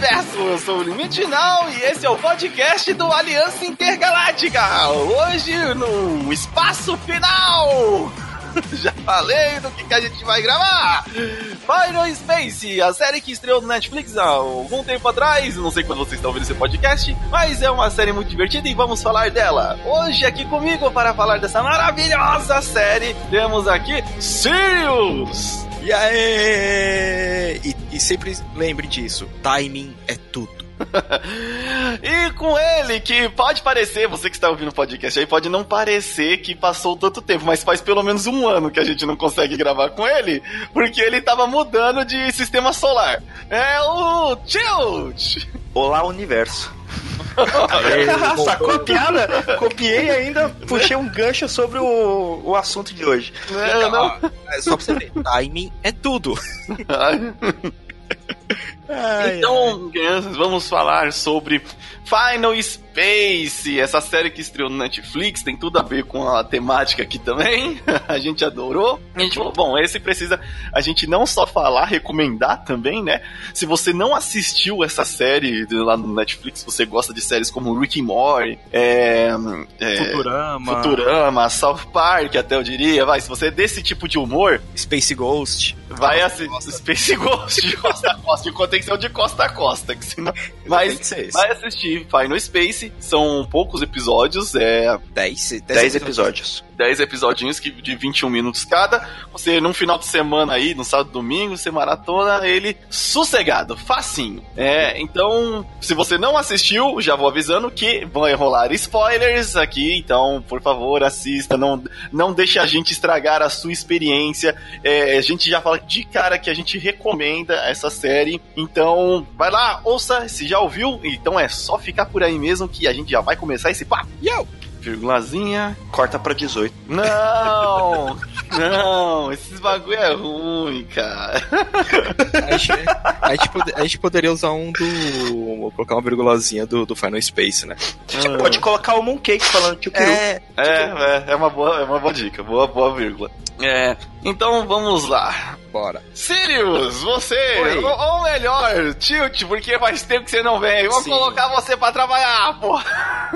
universo! Eu sou o Limite Final e esse é o podcast do Aliança Intergaláctica! Hoje no Espaço Final! Já falei do que, que a gente vai gravar! Final Space, a série que estreou no Netflix há algum tempo atrás, não sei quando vocês estão ouvindo esse podcast, mas é uma série muito divertida e vamos falar dela. Hoje aqui comigo para falar dessa maravilhosa série, temos aqui Sirius! E aí? E, e sempre lembre disso: timing é tudo. e com ele, que pode parecer, você que está ouvindo o podcast aí, pode não parecer que passou tanto tempo, mas faz pelo menos um ano que a gente não consegue gravar com ele, porque ele estava mudando de sistema solar. É o Tilt! Olá, universo. Sacou a piada? Copiei e ainda puxei um gancho sobre o, o assunto de hoje. Não, não. É só pra você ver, timing é tudo. então, crianças, vamos falar sobre Final Space, essa série que estreou no Netflix, tem tudo a ver com a temática aqui também. a gente adorou. A gente falou, bom, esse precisa a gente não só falar, recomendar também, né? Se você não assistiu essa série lá no Netflix, você gosta de séries como Rick and Morty, é, é, Futurama, Futurama, South Park, até eu diria, vai, se você é desse tipo de humor, Space Ghost, vai assistir Space Ghost de costa a costa, de contenção de costa a costa, que senão, mas vai assistir Final Space, são poucos episódios, é 10, 10 episódios. 10 episódios que, de 21 minutos cada. Você, num final de semana aí, no sábado domingo, você maratona ele sossegado, facinho. É, então, se você não assistiu, já vou avisando que vão rolar spoilers aqui, então, por favor, assista, não, não deixe a gente estragar a sua experiência. É, a gente já fala de cara que a gente recomenda essa série, então, vai lá, ouça, se já ouviu, então é só ficar por aí mesmo que a gente já vai começar esse papo. Yo! Virgulazinha. Corta pra 18. Não! não, esses bagulho é ruim, cara. A gente, a, gente pode, a gente, poderia usar um do. Vou colocar uma virgulazinha do, do Final Space, né? A gente ah. pode colocar o Mooncake falando que o É, é, é, é, uma boa, é uma boa dica, boa, boa vírgula. É, então vamos lá. Bora. Sirius, você, ou, ou, melhor, Tilt, porque faz tempo que você não vem. Vou Sim. colocar você pra trabalhar, pô.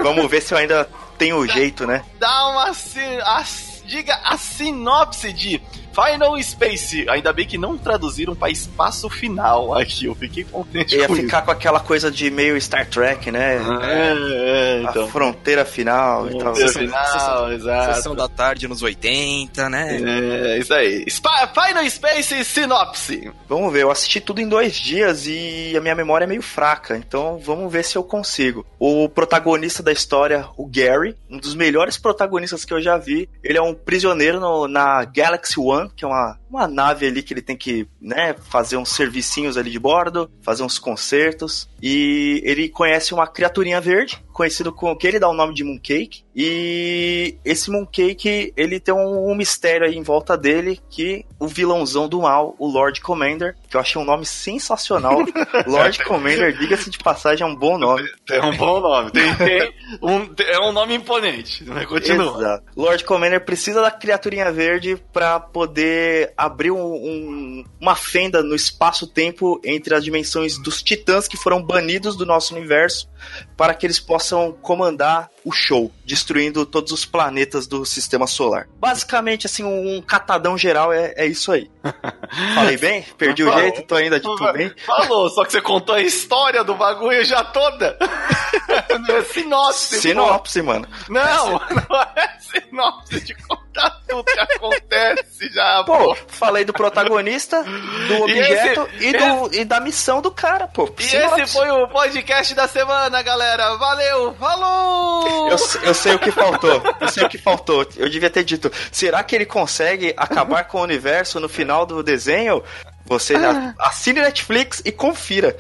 Vamos ver se eu ainda tenho o jeito, né? Dá uma. A, diga a sinopse de Final Space. Ainda bem que não traduziram para espaço final aqui. Eu fiquei contente Ia com ficar isso. com aquela coisa de meio Star Trek, né? É, é, então. A fronteira final e tal. Fronteira final, sessão, exato. Sessão da tarde nos 80, né? É, isso aí. Sp Final Space Sinopse. Vamos ver, eu assisti tudo em dois dias e a minha memória é meio fraca, então vamos ver se eu consigo. O protagonista da história, o Gary, um dos melhores protagonistas que eu já vi, ele é um prisioneiro no, na Galaxy One que é uma, uma nave ali que ele tem que né, fazer uns servicinhos ali de bordo, fazer uns concertos. E ele conhece uma criaturinha verde, conhecido com que ele dá o nome de Mooncake. E esse Mooncake, ele tem um, um, mistério aí em volta dele que o vilãozão do mal, o Lord Commander, que eu achei um nome sensacional. Lord Commander, diga-se de passagem, é um bom nome. É um bom nome. Tem, tem um, é um nome imponente. Né? Continua. Exato. Lord Commander precisa da criaturinha verde para poder abrir um, um, uma fenda no espaço-tempo entre as dimensões dos titãs que foram banidos do nosso universo para que eles possam comandar o show, destruindo todos os planetas do sistema solar. Basicamente, assim, um catadão geral é, é isso aí. Falei bem? Perdi o jeito? Tô ainda de tudo bem? Falou, só que você contou a história do bagulho já toda. é sinopse. Sinopse, pô. mano. Não, não é sinopse de contar tudo que acontece já, pô. pô. Falei do protagonista, do objeto e, esse, e, do, esse... e da missão do cara, pô. E sinopse. esse foi o podcast da semana, galera. Valeu, falou! Eu, eu sei o que faltou. Eu sei o que faltou. Eu devia ter dito. Será que ele consegue acabar com o universo no final do desenho? Você ah. assine Netflix e confira.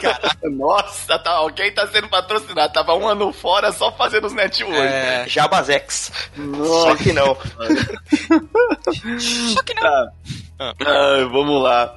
Caraca, nossa, tá, alguém tá sendo patrocinado. Tava um ano fora só fazendo os networks. É, Jabazex. Só que não. Só que não. Tá. Ah. Ah, vamos lá.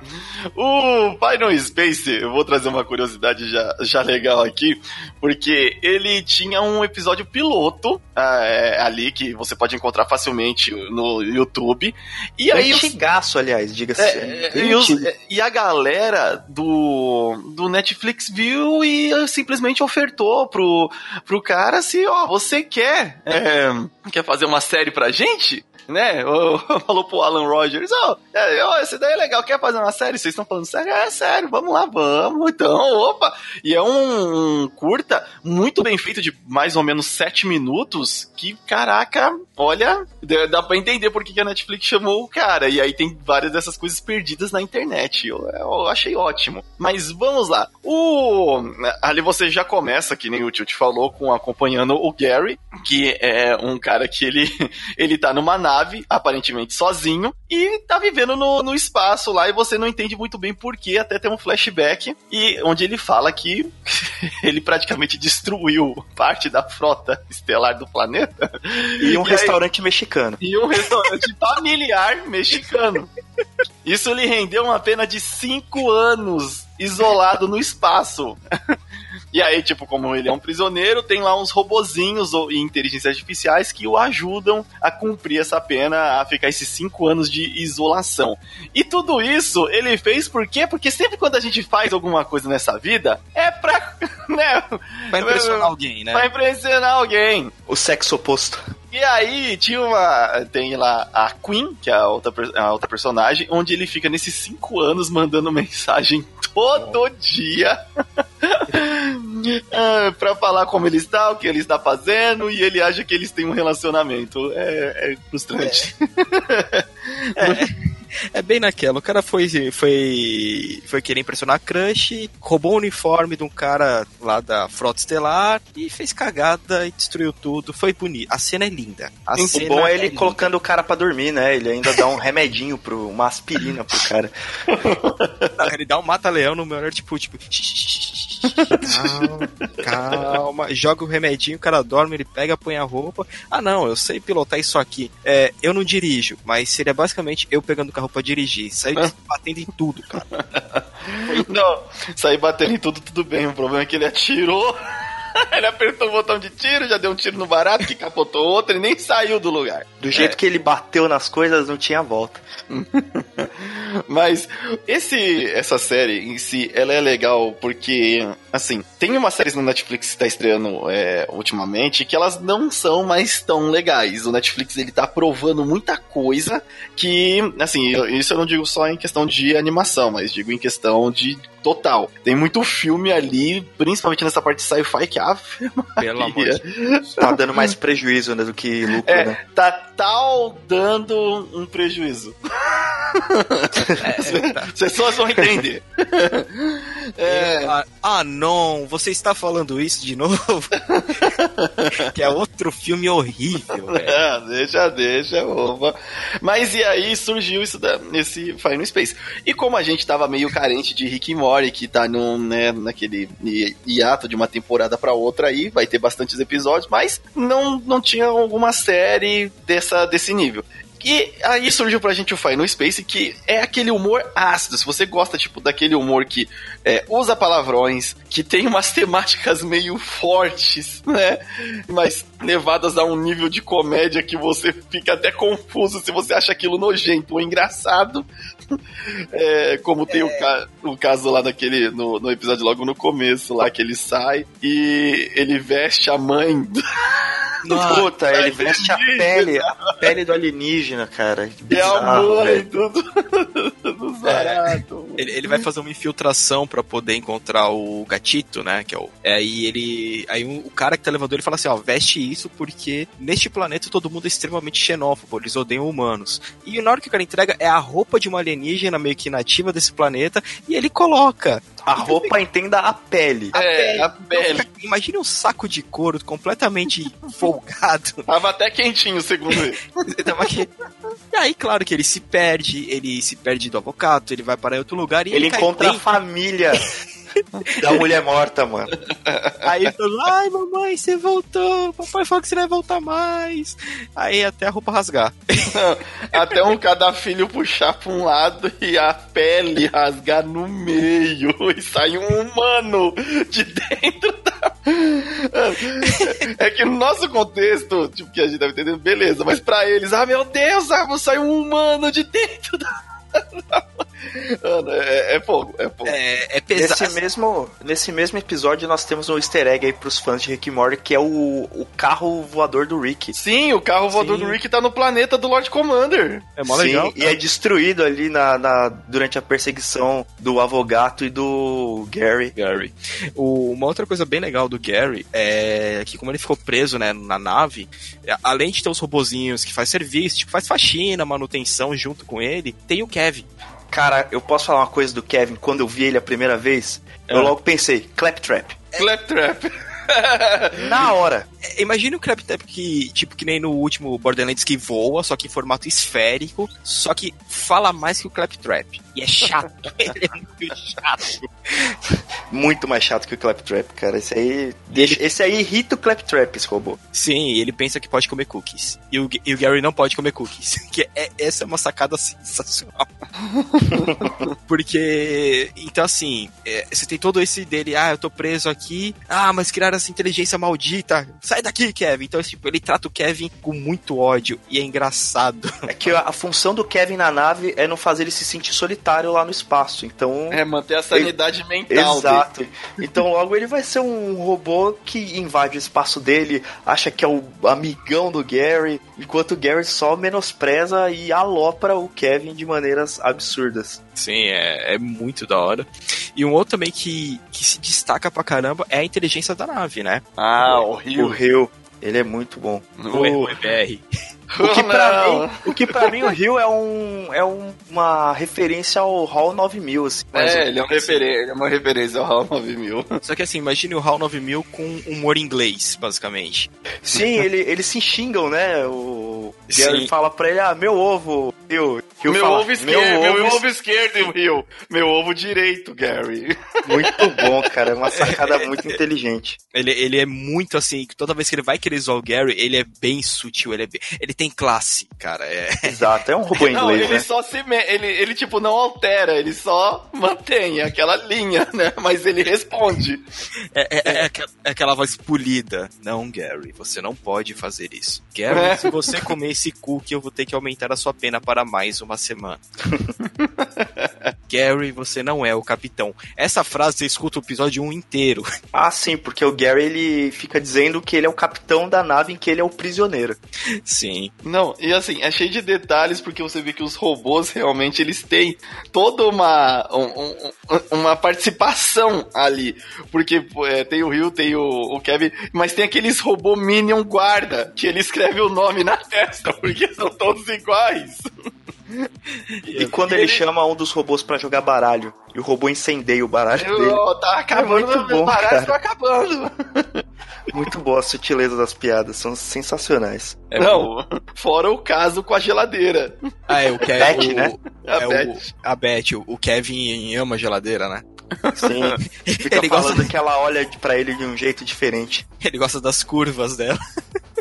O Final Space, eu vou trazer uma curiosidade já, já legal aqui, porque ele tinha um episódio piloto ah, é, ali que você pode encontrar facilmente no YouTube. E aí Antigaço, aliás, diga-se. É, e, os, e, a galera do, do Netflix viu e simplesmente ofertou pro, pro cara se, ó, você quer, é, quer fazer uma série pra gente? Né? Falou pro Alan Rogers, ó, oh, oh, essa ideia é legal, quer fazer uma série? Vocês estão falando sério? É sério, vamos lá, vamos, então, opa! E é um, um curta muito bem feito, de mais ou menos sete minutos, que, caraca, olha, dá pra entender por que a Netflix chamou o cara, e aí tem várias dessas coisas perdidas na internet, eu, eu achei ótimo. Mas vamos lá, o... ali você já começa, que nem o tio te falou, com acompanhando o Gary, que é um cara que ele, ele tá numa nave nave, aparentemente sozinho, e tá vivendo no, no espaço lá e você não entende muito bem porquê, até tem um flashback e onde ele fala que ele praticamente destruiu parte da frota estelar do planeta. E um e restaurante aí, mexicano. E um restaurante familiar mexicano. Isso lhe rendeu uma pena de cinco anos isolado no espaço. E aí, tipo, como ele é um prisioneiro, tem lá uns robozinhos e inteligências artificiais que o ajudam a cumprir essa pena, a ficar esses cinco anos de isolação. E tudo isso ele fez por quê? Porque sempre quando a gente faz alguma coisa nessa vida, é pra. Né? Pra impressionar alguém, né? Pra impressionar alguém. O sexo oposto. E aí tinha uma. Tem lá a Queen, que é a outra, a outra personagem, onde ele fica nesses cinco anos mandando mensagem todo oh. dia. Ah, pra falar como ele está, o que ele está fazendo, e ele acha que eles têm um relacionamento. É, é frustrante. É. é. É bem naquela. O cara foi, foi, foi querer impressionar a Crush, roubou o uniforme de um cara lá da Frota Estelar e fez cagada e destruiu tudo. Foi bonito. A cena é linda. A o bom é ele é colocando o cara pra dormir, né? Ele ainda dá um remedinho, pro, uma aspirina pro cara. Não, ele dá um mata-leão no melhor, tipo, tipo. Calma, calma, joga o remedinho, o cara dorme, ele pega, põe a roupa. Ah, não, eu sei pilotar isso aqui. É, eu não dirijo, mas seria basicamente eu pegando o carro pra dirigir. Sair batendo em tudo, cara. Não, sair batendo em tudo, tudo bem. O problema é que ele atirou. ele apertou o botão de tiro, já deu um tiro no barato, que capotou outro e nem saiu do lugar. Do jeito é. que ele bateu nas coisas, não tinha volta. Mas esse, essa série em si, ela é legal porque, assim, tem uma série no Netflix que está estreando é, ultimamente que elas não são mais tão legais. O Netflix ele tá provando muita coisa que, assim, isso eu não digo só em questão de animação, mas digo em questão de total. Tem muito filme ali, principalmente nessa parte de sci-fi, que ah, Pelo amor de Deus. Tá dando mais prejuízo né, do que lucro, é, né? Tá tal dando um prejuízo. É, tá. As pessoas vão entender. É... Ah, ah, não, você está falando isso de novo? que é outro filme horrível. É, deixa, deixa, opa. Mas e aí surgiu isso da, esse Final Space. E como a gente tava meio carente de Rick e Morty, que tá no, né, naquele hiato de uma temporada para outra aí, vai ter bastantes episódios, mas não, não tinha alguma série dessa, desse nível. E aí surgiu pra gente o Final Space, que é aquele humor ácido. Se você gosta, tipo, daquele humor que é, usa palavrões, que tem umas temáticas meio fortes, né? Mas levadas a um nível de comédia que você fica até confuso se você acha aquilo nojento ou engraçado. É, como tem é. o, ca o, caso lá daquele, no, no episódio logo no começo, lá que ele sai e ele veste a mãe. Puta, ele veste a pele, a pele do alienígena, cara. Bizarro, é amor e tudo. tudo é, ele, ele vai fazer uma infiltração para poder encontrar o gatito, né? Que é o. É, aí ele. Aí um, o cara que tá levando ele fala assim: ó, veste isso porque neste planeta todo mundo é extremamente xenófobo, eles odeiam humanos. E na hora que o cara entrega é a roupa de uma alienígena meio que nativa desse planeta e ele coloca. A roupa entenda a pele. A é, pele. a pele. Então, imagina um saco de couro completamente folgado. Tava até quentinho, segundo ele. e aí, claro que ele se perde, ele se perde do avocado, ele vai para outro lugar e ele, ele encontra a família. Da mulher morta, mano. Aí falou, ai mamãe, você voltou, papai falou que você não vai voltar mais. Aí até a roupa rasgar. Até um cada filho puxar pra um lado e a pele rasgar no meio e sair um humano de dentro da. É que no nosso contexto, tipo, que a gente deve entender, beleza, mas pra eles, ah meu Deus, ah, vou sair um humano de dentro da. Mano, é, é fogo, é fogo. É, é pesado. Nesse mesmo, nesse mesmo episódio, nós temos um easter egg aí pros fãs de Rick e Morty, que é o, o carro voador do Rick. Sim, o carro voador Sim. do Rick tá no planeta do Lord Commander. É mó Sim, legal. e é destruído ali na, na- durante a perseguição do Avogato e do Gary. Gary. O- uma outra coisa bem legal do Gary é que como ele ficou preso, né, na nave, é, além de ter os robozinhos que faz serviço, tipo, faz faxina, manutenção junto com ele, tem o Kevin. Cara, eu posso falar uma coisa do Kevin? Quando eu vi ele a primeira vez, eu Ah. logo pensei, Claptrap. Claptrap. Na hora. É, Imagina o Claptrap que, tipo, que nem no último Borderlands que voa, só que em formato esférico, só que fala mais que o Claptrap. E é chato. ele é muito chato. Muito mais chato que o Claptrap, cara. Esse aí. Deixa, esse aí irrita o Claptrap, esse robô. Sim, ele pensa que pode comer cookies. E o, e o Gary não pode comer cookies. Que é, essa é uma sacada sensacional. Porque, então assim, é, você tem todo esse dele, ah, eu tô preso aqui, ah, mas criaram essa inteligência maldita, sai daqui, Kevin. Então, tipo, ele trata o Kevin com muito ódio e é engraçado. É que a, a função do Kevin na nave é não fazer ele se sentir solitário lá no espaço. Então. É, manter a sanidade mental Exato. Então logo ele vai ser um robô que invade o espaço dele, acha que é o amigão do Gary, enquanto o Gary só menospreza e alopra o Kevin de maneiras absurdas. Sim, é, é muito da hora. E um outro também que, que se destaca pra caramba é a inteligência da nave, né? Ah, O horrível. Rio, ele é muito bom. O, o EBR. O que pra mim, o que pra mim o Rio é um é um- uma referência ao Hall 9000, assim. É, ele é, um referen- ele é uma referência ao HAL 9000. Só que assim, imagine o HAL 9000 com humor inglês, basicamente. Sim, ele, eles se xingam, né? O Gary fala pra ele, ah, meu ovo, Rio. Rio meu fala, ovo esquerdo, meu, meu ovo ovo esquerdo, Rio. Meu ovo direito, Gary. Muito bom, cara. É uma sacada muito inteligente. Ele, ele é muito assim, que toda vez que ele vai querer zoar o Gary, ele é bem sutil, ele, é bem- ele tem classe, cara. É, Exato, é um robô Não, inglês, ele né? só se me... ele, ele tipo não altera, ele só mantém aquela linha, né? Mas ele responde. é, é- é aqua- é aquela voz polida. Não, Gary, você não pode fazer isso. Gary, É. se você comer esse cookie, eu vou ter que aumentar a sua pena para mais uma semana. Gary, você não é o capitão. Essa frase você escuta o episódio 1 inteiro. Ah, sim, porque o Gary ele fica dizendo que ele é o capitão da nave em que ele é o prisioneiro. Sim. Não, e assim, é cheio de detalhes porque você vê que os robôs realmente eles têm toda uma um- um- uma participação ali, porque é, tem o Rio, tem o, o Kevin, mas tem aqueles robô Minion guarda que ele escreve o nome na testa porque são todos iguais. E quando ele chama um dos robôs pra jogar baralho, e o robô incendeia o baralho dele. Oh, tá acabando, muito meu bom, baralho cara. tá acabando. Muito boa a sutileza das piadas, são sensacionais. É Não, fora o caso com a geladeira. Ah, é o Beth, Kevin. né? A é Beth. O, a Beth, o, Kevin ama geladeira, né? Sim, fica Ele gosta falando que ela olha pra ele de um jeito diferente. Ele gosta das curvas dela.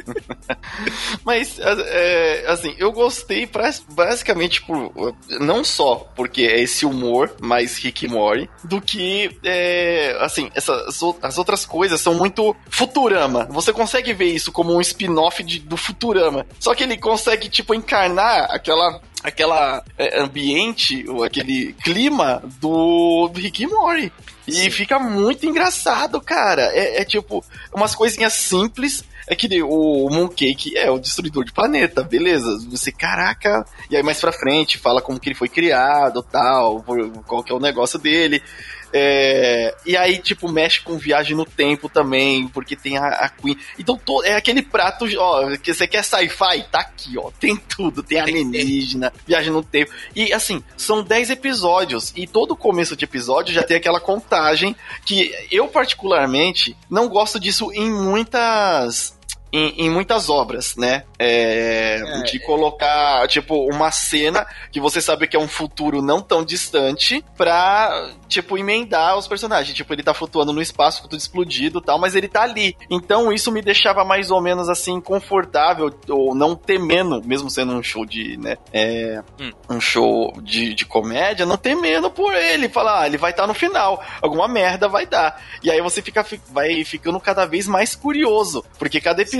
Mas, é, assim, eu gostei basicamente por. Não só porque é esse humor mais Rick e Morty, do que, é, assim, essas, as outras coisas são muito Futurama. Você consegue ver isso como um spin-off do Futurama. Só que ele consegue, tipo, encarnar aquela. Aquela é, ambiente, ou aquele clima do, do Rick e Morty. E Sim. fica muito engraçado, cara. É, é tipo, umas coisinhas simples. É que nem o Mooncake é o destruidor de planeta, beleza. Você, caraca. E aí mais pra frente fala como que ele foi criado tal, qual que é o negócio dele. É, e aí, tipo, mexe com viagem no tempo também, porque tem a, a Queen. Então, to- é aquele prato, ó, que você quer sci-fi? Tá aqui, ó. Tem tudo. Tem alienígena, viagem no tempo. E, assim, são 10 episódios. E todo começo de episódio já tem aquela contagem que eu, particularmente, não gosto disso em muitas em, em muitas obras, né? É, É, de colocar, tipo, uma cena que você sabe que é um futuro não tão distante pra, tipo, emendar os personagens. Tipo, ele tá flutuando no espaço, tudo explodido e tal, mas ele tá ali. Então isso me deixava mais ou menos assim, confortável, ou não temendo, mesmo sendo um show de, né? É, Hum. um show de, de comédia, não temendo por ele. Falar, ah, ele vai estar no final, alguma merda vai dar. E aí você fica, fi- vai ficando cada vez mais curioso, porque cada episódio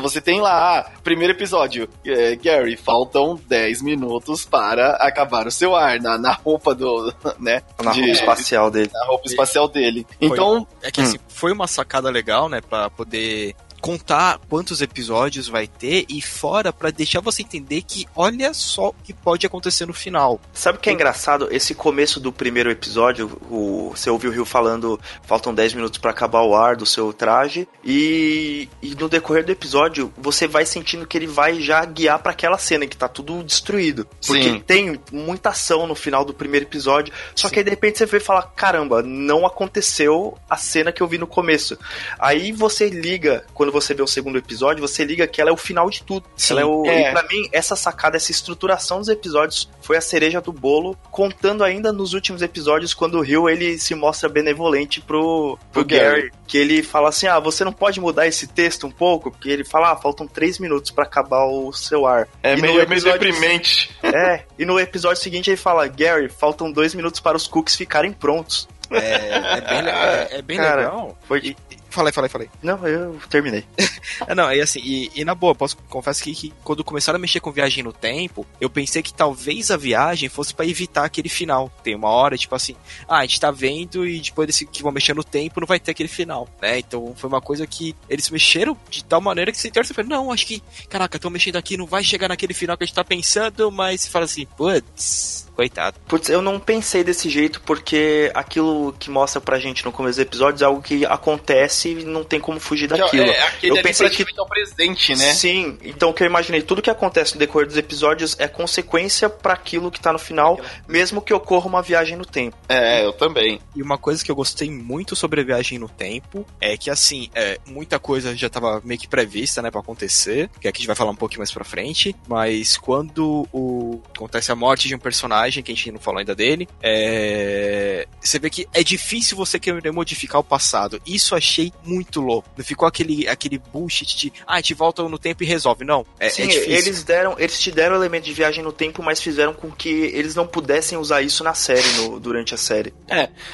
você tem lá, ah, primeiro episódio, é, Gary, faltam 10 minutos para acabar o seu ar, na, na roupa do, né? Na de- roupa espacial dele. na roupa espacial dele. Então, É que assim, foi uma sacada legal, né, Pra poder contar quantos episódios vai ter e fora pra deixar você entender que olha só o que pode acontecer no final. Sabe o que é engraçado? Esse começo do primeiro episódio, o, você ouviu o Rio falando, faltam 10 minutos pra acabar o ar do seu traje, e, e no decorrer do episódio, você vai sentindo que ele vai já guiar pra aquela cena que tá tudo destruído. Porque Sim. tem muita ação no final do primeiro episódio, só que aí de repente você vê e fala, caramba, não aconteceu a cena que eu vi no começo. Aí você liga, quando você vê o segundo episódio, você liga que ela é o final de tudo. Sim. ela é o, É. E pra mim, essa sacada, essa estruturação dos episódios foi a cereja do bolo, contando ainda nos últimos episódios, quando o Rio ele se mostra benevolente pro, pro Pro Gary. Gary. Que ele fala assim: ah, você não pode mudar esse texto um pouco? Porque ele fala: ah, faltam três minutos pra acabar o seu ar. é E no meio, meio episódio- deprimente. É, e no episódio seguinte ele fala: Gary, faltam dois minutos para os cookies ficarem prontos. É, é bem, é- é bem Cara, legal. Foi. E- Falei, falei, falei. Não, eu terminei. Não, é assim, e, e na boa, posso confesso que, que quando começaram a mexer com viagem no tempo, eu pensei que talvez a viagem fosse pra evitar aquele final. Tem uma hora, tipo assim, ah, a gente tá vendo e depois desse que vão mexer no tempo não vai ter aquele final, né? Então foi uma coisa que eles mexeram de tal maneira que você torce e não, acho que, caraca, estão mexendo aqui, não vai chegar naquele final que a gente tá pensando, mas você fala assim, putz, coitado. Putz, eu não pensei desse jeito porque aquilo que mostra pra gente no começo do episódio é algo que acontece e não tem como fugir daquilo. É, aquele Eu pensei que- é o presente, né? Sim, então o que eu imaginei, tudo que acontece no decorrer dos episódios é consequência pra aquilo que tá no final, mesmo que ocorra uma viagem no tempo. É, eu também. E uma coisa que eu gostei muito sobre a viagem no tempo é que, assim, é, muita coisa já tava meio que prevista, né, pra acontecer, que aqui a gente vai falar um pouquinho mais pra frente, mas quando o, acontece a morte de um personagem, que a gente não falou ainda dele, é, você vê que é difícil você querer modificar o passado. Isso achei muito louco. Não ficou aquele, aquele bullshit de, ah, a gente volta no tempo e resolve. Não, é, Sim, é difícil. eles deram, eles te deram elemento de viagem no tempo, mas fizeram com que eles não pudessem usar isso na série, no- durante a série.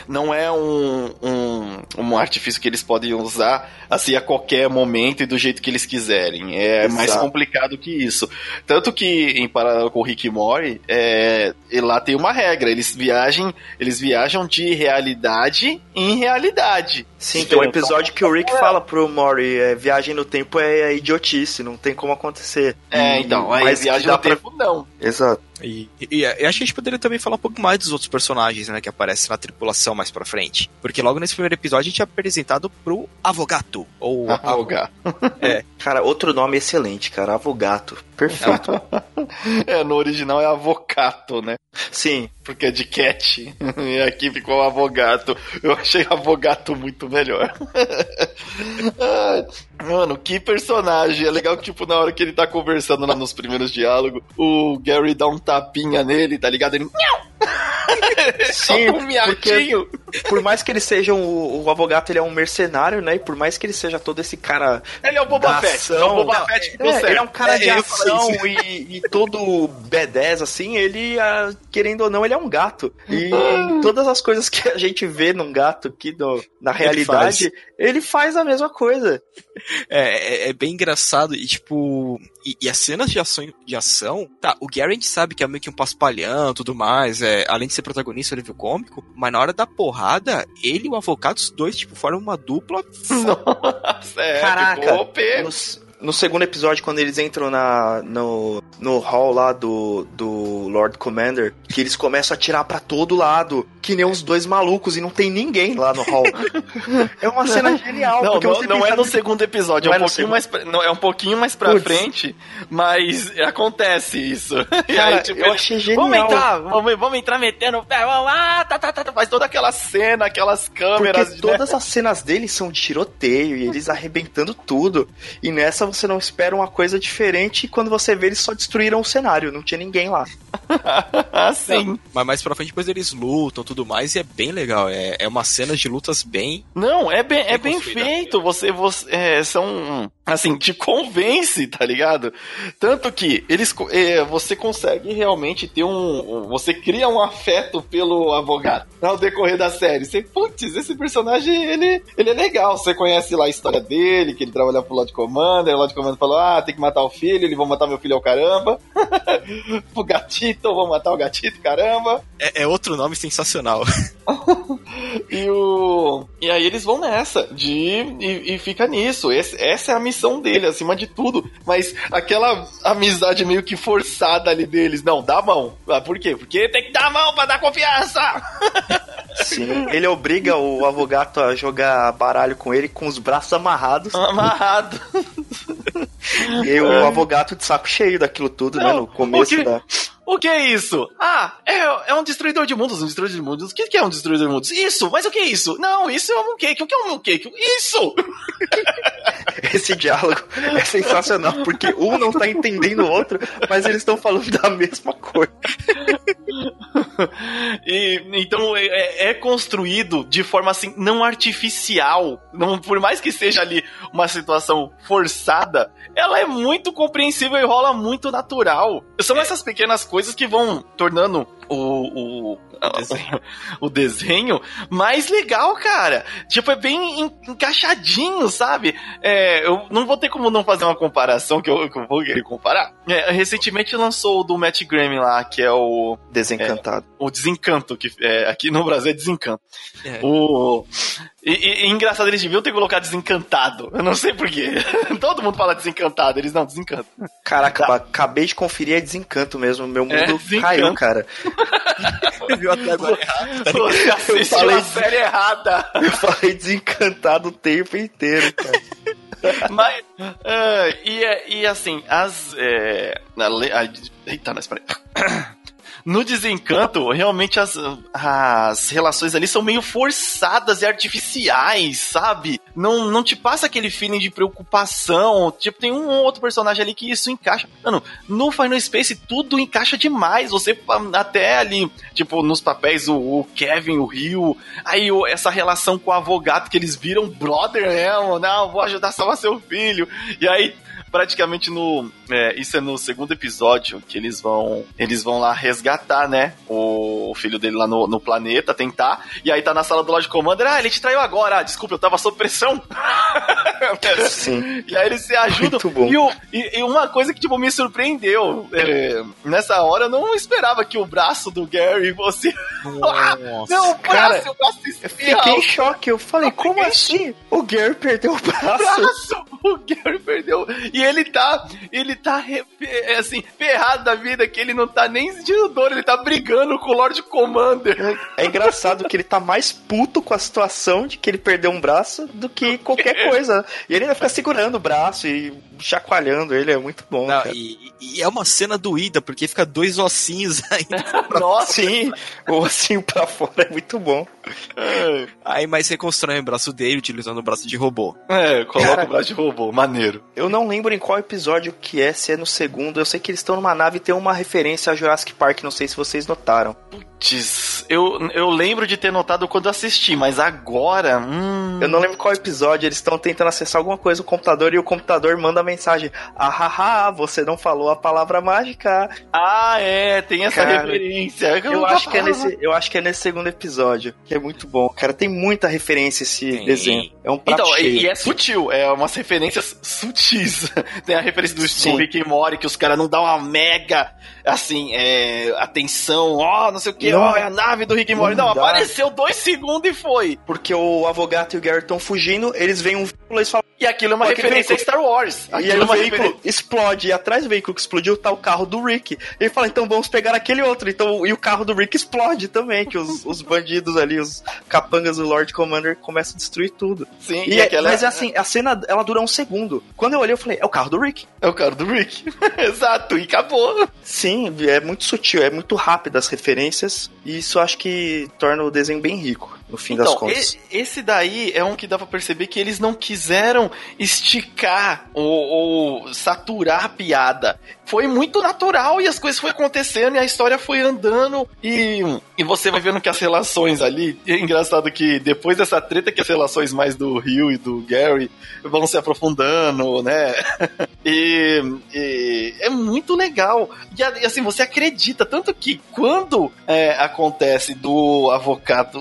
Não é um, um, um artifício que eles podem usar assim a qualquer momento e do jeito que eles quiserem. É Exato. mais complicado que isso. Tanto que, em paralelo com o Rick e Morty, é, e lá tem uma regra. Eles viajam, eles viajam de realidade em realidade. Sim, tem um episódio que o Rick fala pro Mori, é, viagem no tempo é idiotice, não tem como acontecer. É, então, aí mas viagem no pra- tempo não. Exato. E, e, e acho que a gente poderia também falar um pouco mais dos outros personagens, né, que aparecem na tripulação mais pra frente. Porque logo nesse primeiro episódio a gente é apresentado pro Avogato, ou Avogato. Cara, outro nome excelente, cara, Avogato. Perfeito. É, no original é avocato, né? Sim, Porque é de cat. E aqui ficou avogato. Eu achei avogato muito melhor. Mano, que personagem. É legal que, tipo, na hora que ele tá conversando lá nos primeiros diálogos, o Gary dá um tapinha nele, tá ligado? Ele. Só Sim, um miadinho. por mais que ele seja um, o Avogato, ele é um mercenário, né? E por mais que ele seja todo esse cara Ele é o Boba Fett. ação, É o Boba não, Fett que deu É, ele é um cara É, de ação e, e todo B10, assim, ele, ah, querendo ou não, ele é um gato. E todas as coisas que a gente vê num gato aqui no- na realidade, ele faz. a mesma coisa. É, é, é bem engraçado e tipo. E, e as cenas de ação, de ação. Tá, o Gary a gente sabe que é meio que um paspalhão tudo mais. É, além de ser protagonista, ele viu cômico. Mas na hora da porrada, ele e o avocado, os dois, tipo, formam uma dupla. Nossa, é, Caraca. No, no segundo episódio, quando eles entram na, no, no hall lá do, do Lord Commander, que eles começam a atirar para todo lado, que nem os dois malucos, e não tem ninguém lá no hall. é uma cena genial. Não, não, não é no segundo episódio, Não é, é um no pouquinho mais pra, não, é um pouquinho mais pra Putz. frente, mas acontece isso. Cara, tipo, eu ele- achei genial. Vamos entrar, vamos, vamos entrar metendo o pé, vamos lá, tá, tá, tá, tá, faz toda aquela cena, aquelas câmeras. Porque né? todas as cenas deles são de tiroteio e eles arrebentando tudo. E nessa você não espera uma coisa diferente e quando você vê eles só destruíram o cenário, não tinha ninguém lá. Sim. Mas mais pra frente, depois eles lutam tudo mais, e é bem legal. É, é uma cena de lutas bem. Não, é bem, é Bem bem construída. feito. Você, você é, são assim, te convence, tá ligado? Tanto que eles, é, você consegue realmente ter um, um- você cria um afeto pelo advogado ao decorrer da série. Você, putz, esse personagem ele, ele é legal. Você conhece lá a história dele, que ele trabalha pro Lord Commander. O Lord Commander falou: ah, tem que matar o filho. Eles vão matar meu filho ao caramba. o gatito, vão matar o gatito, caramba. É, é outro nome sensacional. E o. E aí eles vão nessa, de. E, e fica nisso. Esse- essa é a missão dele, acima de tudo. Mas aquela amizade meio que forçada ali deles. Não, dá a mão. Ah, por quê? Porque tem que dar a mão pra dar confiança! Sim. Ele obriga o avogato a jogar baralho com ele com os braços amarrados. Amarrado. E aí o avogato de saco cheio daquilo tudo, né? Não, No começo o que- da. O que é isso? Ah, é, é um destruidor de mundos, um destruidor de mundos. O que que é um destruidor de mundos? Isso, mas o que é isso? Não, isso é um mooncake. O que é um mooncake? Isso! Esse diálogo é sensacional, porque um não tá entendendo o outro, mas eles estão falando da mesma coisa. E, então é, é construído de forma assim, não artificial. Não, por mais que seja ali uma situação forçada, ela é muito compreensível e rola muito natural. São essas pequenas coisas que vão tornando o, o, desenho. o desenho mais legal, cara. Tipo, é bem en- encaixadinho, sabe? É, eu não vou ter como não fazer uma comparação que eu, que eu vou querer comparar. É, recentemente lançou o do Matt Graham lá, que é o Desencantado. o Desencanto, que é, aqui no Brasil é Desencanto. É. O... E, e- e engraçado, eles deviam ter colocado Desencantado. Eu não sei porquê. Todo mundo fala Desencantado, eles não, Desencanto. Caraca, ba- acabei de conferir, é desencanto mesmo. Meu mundo É, caiu, cara. Viu até agora errado. tá? Você assistiu falei a série errada. Eu falei desencantado o tempo inteiro, cara. Mas, ah, e, é- e assim, as. É, na le- a- eita, nós peraí. No desencanto, realmente as, as relações ali são meio forçadas e artificiais, sabe? Não, não te passa aquele feeling de preocupação. Tipo, tem um ou outro personagem ali que isso encaixa. Mano, no Final Space tudo encaixa demais. Você até ali, tipo, nos papéis, o, o Kevin, o Rio, aí o- essa relação com o avogado que eles viram brother mesmo, não, vou ajudar a salvar seu filho. E aí, praticamente no. é, isso é no segundo episódio que eles vão. Eles vão lá resgatar, né? O, o filho dele lá no, no planeta, tentar. E aí tá na sala do Lodge Commander. Ah, ele te traiu agora. Ah, desculpa, eu tava sob pressão. Sim. E aí eles se ajudam. Muito bom. E, o- e- e uma coisa que, tipo, me surpreendeu. é, nessa hora eu não esperava que o braço do Gary fosse. Nossa. Não, o braço, Cara, o braço Eu espirra, fiquei em choque. Eu falei, como assim? O Gary perdeu o o braço. braço. O Gary perdeu. E ele tá. Ele tá é, assim, ferrado da vida, que ele não tá nem sentindo dor, ele tá brigando com o Lord Commander. É engraçado que ele tá mais puto com a situação de que ele perdeu um braço do que qualquer coisa. E ele ainda fica segurando o braço e chacoalhando ele, é muito bom. Não, cara. e, e é uma cena doída, porque fica dois ossinhos ainda. Nossa, Sim, o ossinho pra fora é muito bom. Aí mais reconstrói o braço dele utilizando o braço de robô. É, coloca Cara. o braço de robô, maneiro. Eu não lembro em qual episódio que é, se é no segundo. Eu sei que eles estão numa nave e tem uma referência a Jurassic Park, não sei se vocês notaram. Putz, eu, eu lembro de ter notado quando assisti, mas agora. Hum... Eu não lembro qual episódio, eles estão tentando acessar alguma coisa no computador e o computador manda a mensagem: Ahaha, você não falou a palavra mágica. Ah, é, tem essa Cara, referência. Eu acho, que é nesse, eu acho que é nesse segundo episódio, que é muito bom. Cara, tem muita referência esse Tem. desenho. É um prato Então, cheio. e, é sutil, é umas referências sutis. Tem a referência do, Sim. do Rick e Morty, que os caras não dão uma mega, assim, é, atenção, ó, não sei o que, Ó, é a nave do Rick e Morty. não apareceu dois segundos e foi. Porque o Avogato e o Gary estão fugindo, eles veem um vínculo, eles falam, E aquilo é uma Aquele referência a veículo- Star Wars. E aí é o veículo referência- explode, e atrás do veículo que explodiu tá o carro do Rick. Ele fala, então vamos pegar aquele outro. Então, e o carro do Rick explode também, que os, os bandidos ali, os capangas do Lord Commander começam a destruir tudo. Sim, E e, é- aquela Mas assim, a cena ela dura um segundo. Quando eu olhei, eu falei, é o carro do Rick. é o cara do Rick. Exato, e acabou. Sim, é muito sutil, é muito rápido as referências. E isso acho que torna o desenho bem rico, no fim das Então, contas. e- esse daí é um que dá pra perceber que eles não quiseram esticar ou, ou saturar a piada. Foi muito natural e as coisas foram acontecendo e a história foi andando e, e você vai vendo que as relações ali. É engraçado que depois dessa treta que as relações mais do Rio e do Gary vão se aprofundando, né? E, e é muito legal. E, assim, você acredita. Tanto que quando é, acontece do avocado,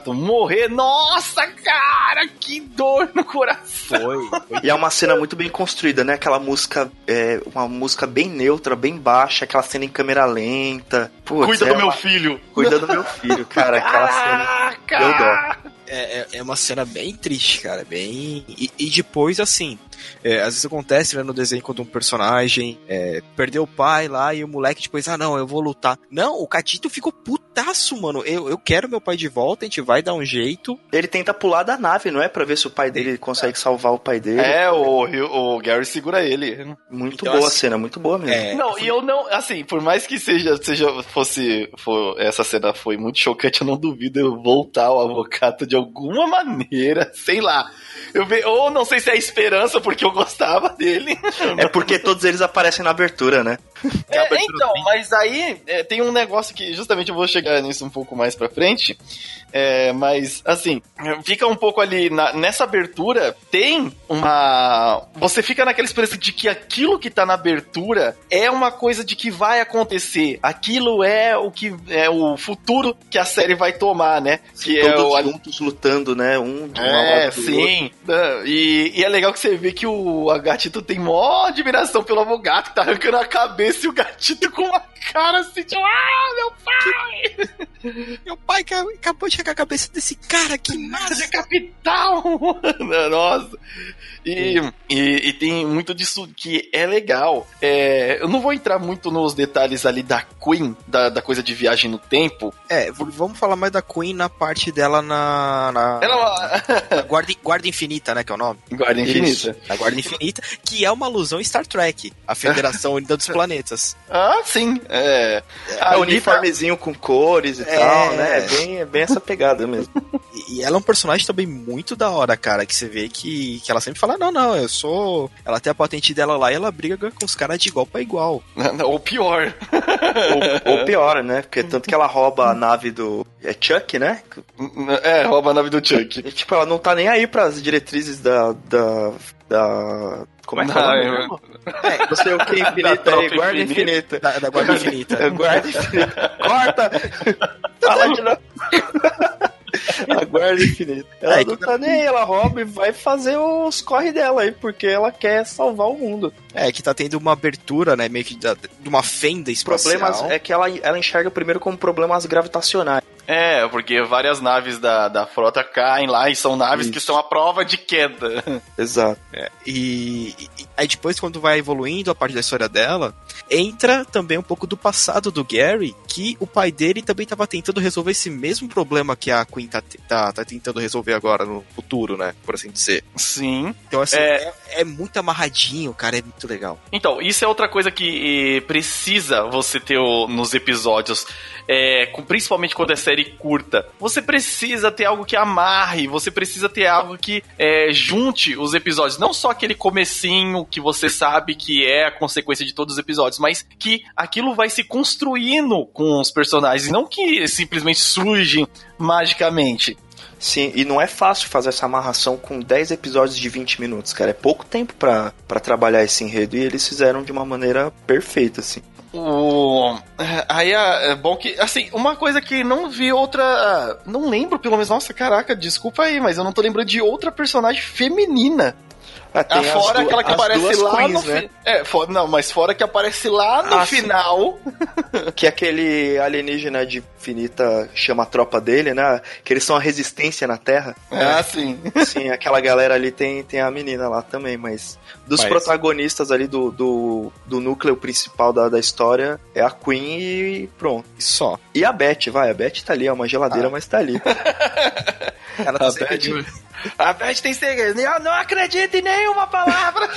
avogato morrer, nossa, cara, que dor no coração. Foi. foi. E é uma cena muito bem construída, né? Aquela música, é, uma música bem neutra, bem baixa, aquela cena em câmera lenta. Putz, Cuida é do meu uma- filho. Cuida do meu filho, cara. Aquela cena. Caraca! deu dó. É, é- é uma cena bem triste, cara. Bem. E, e depois, assim. É, às vezes acontece né, no desenho quando um personagem é, perdeu o pai lá e o moleque depois, ah, não, eu vou lutar. Não, o Catito ficou putaço, mano. Eu, eu quero meu pai de volta, a gente vai dar um jeito. Ele tenta pular da nave, não é? Pra ver se o pai dele consegue salvar o pai dele. É, o, o Gary segura ele. Muito Então, boa a assim, cena, muito boa mesmo. É, não, e eu não, assim, por mais que seja, seja fosse, for, essa cena foi muito chocante, eu não duvido eu voltar ao avocado de alguma maneira, sei lá. Eu ve, ou não sei se é a esperança, porque eu gostava dele. É porque todos eles aparecem na abertura, né? A É, abertura então, mas aí é, tem um negócio que justamente eu vou chegar nisso um pouco mais pra frente. É, mas, assim, fica um pouco ali. na- nessa abertura, tem uma. Você fica naquela esperança de que aquilo que tá na abertura é uma coisa de que vai acontecer. Aquilo é o que é o futuro que a série vai tomar, né? Que é todos o, juntos lutando, né? Um de uma é, sim. Não, E, e é legal que você vê que o a gatito tem mó admiração pelo avogado que tá arrancando a cabeça e o gatito com uma cara assim, tipo, ah, meu pai! Meu pai ca- acabou de chegar a cabeça desse cara, que massa. capital! Nossa! E, e, e tem muito disso que é legal. É, eu não vou entrar muito nos detalhes ali da Queen, da, da coisa de viagem no tempo. É, vamos falar mais da Queen na parte dela na. na, Ela na guarda, guarda Infinita, né? Que é o nome? Guarda Infinita. A Guarda Infinita, que é uma alusão em Star Trek, a Federação Unida dos Planetas. Ah, sim. É, É, tá- uniformezinho com cores e É. tal, né? É bem, é bem essa pegada mesmo. E, ela é um personagem também muito da hora, cara, que você vê que, que ela sempre fala, não, não, eu sou... Ela tem a patente dela lá e ela briga com os caras de igual pra igual. Ou pior. ou, ou pior, né? Porque tanto que ela rouba a nave do. É Chuck, né? É, rouba a nave do Chuck. E, tipo, ela não tá nem aí pras diretrizes da. da. da como é que é Não, mesmo? É, não sei o que infinita aí, tropa guarda infinita. infinita. Da, da Guarda Infinita. É, guarda infinita. Corta! Fala de novo. A guarda infinita. Ela É, não tá nem aí, ela rouba e vai fazer os corre dela aí, porque ela quer salvar o mundo. É, que tá tendo uma abertura, né, meio que da- de uma fenda espacial. Problemas é que ela, ela enxerga primeiro como problemas gravitacionais. É, porque várias naves da, da frota caem lá e são naves Isso. que são a prova de queda. Exato. E, e- aí depois, quando vai evoluindo a parte da história dela, entra também um pouco do passado do Gary, que o pai dele também tava tentando resolver esse mesmo problema que a Queen tá, tá, tá tentando resolver agora no futuro, né? Por assim dizer. Sim. Então, assim, É. é, é muito amarradinho, cara, é muito legal. Então, isso é outra coisa que eh, precisa você ter nos episódios. É, principalmente quando é série curta. Você precisa ter algo que amarre, você precisa ter algo que é, junte os episódios. Não só aquele comecinho que você sabe que é a consequência de todos os episódios, mas que aquilo vai se construindo com os personagens, não que simplesmente surgem magicamente. Sim, e não é fácil fazer essa amarração com 10 episódios de 20 minutos, cara. É pouco tempo pra trabalhar esse enredo e eles fizeram de uma maneira perfeita, assim. O... Aí é é bom que. Assim, uma coisa que não vi outra. Não lembro, pelo menos. Nossa, caraca, desculpa aí, mas eu não tô lembrando de outra personagem feminina. Ah, Ah, fora aquela que aparece lá queens, no né? É, fora, não, mas fora que aparece lá no Ah, final. Que aquele alienígena de infinita chama a tropa dele, né? Que eles são a resistência na Terra. Ah, sim. Sim, aquela galera ali tem, tem a menina lá também, mas dos Mas- protagonistas ali do, do, do núcleo principal da, da história é a Queen e pronto. E só. E a Beth, vai, a Beth tá ali, é uma geladeira, Ah. mas tá ali. Ela tá Beth- de. A Beth tem segredo. Eu não acredito em nenhuma palavra.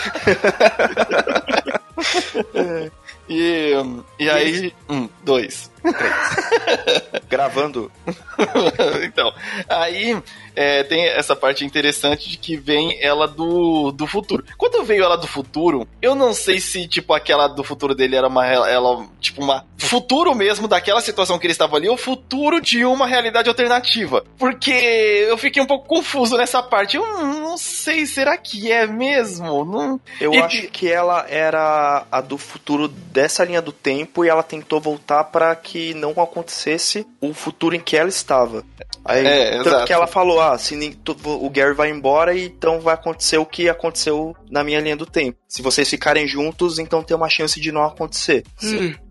e, e aí. Um, dois. Gravando. então, aí é, tem essa parte interessante de que vem ela do, do futuro. Quando veio ela do futuro, eu não sei se, tipo, aquela do futuro dele era uma, ela, tipo, uma futuro mesmo daquela situação que ele estava ali, ou futuro de uma realidade alternativa. Porque eu fiquei um pouco confuso nessa parte. Eu não sei, será que é mesmo? Não... Eu E- acho que ela era a do futuro dessa linha do tempo e ela tentou voltar pra que não acontecesse o futuro em que ela estava. Aí, É, tanto exato. que ela falou, ah, se o Gary vai embora, então vai acontecer o que aconteceu na minha linha do tempo. Se vocês ficarem juntos, então tem uma chance de não acontecer.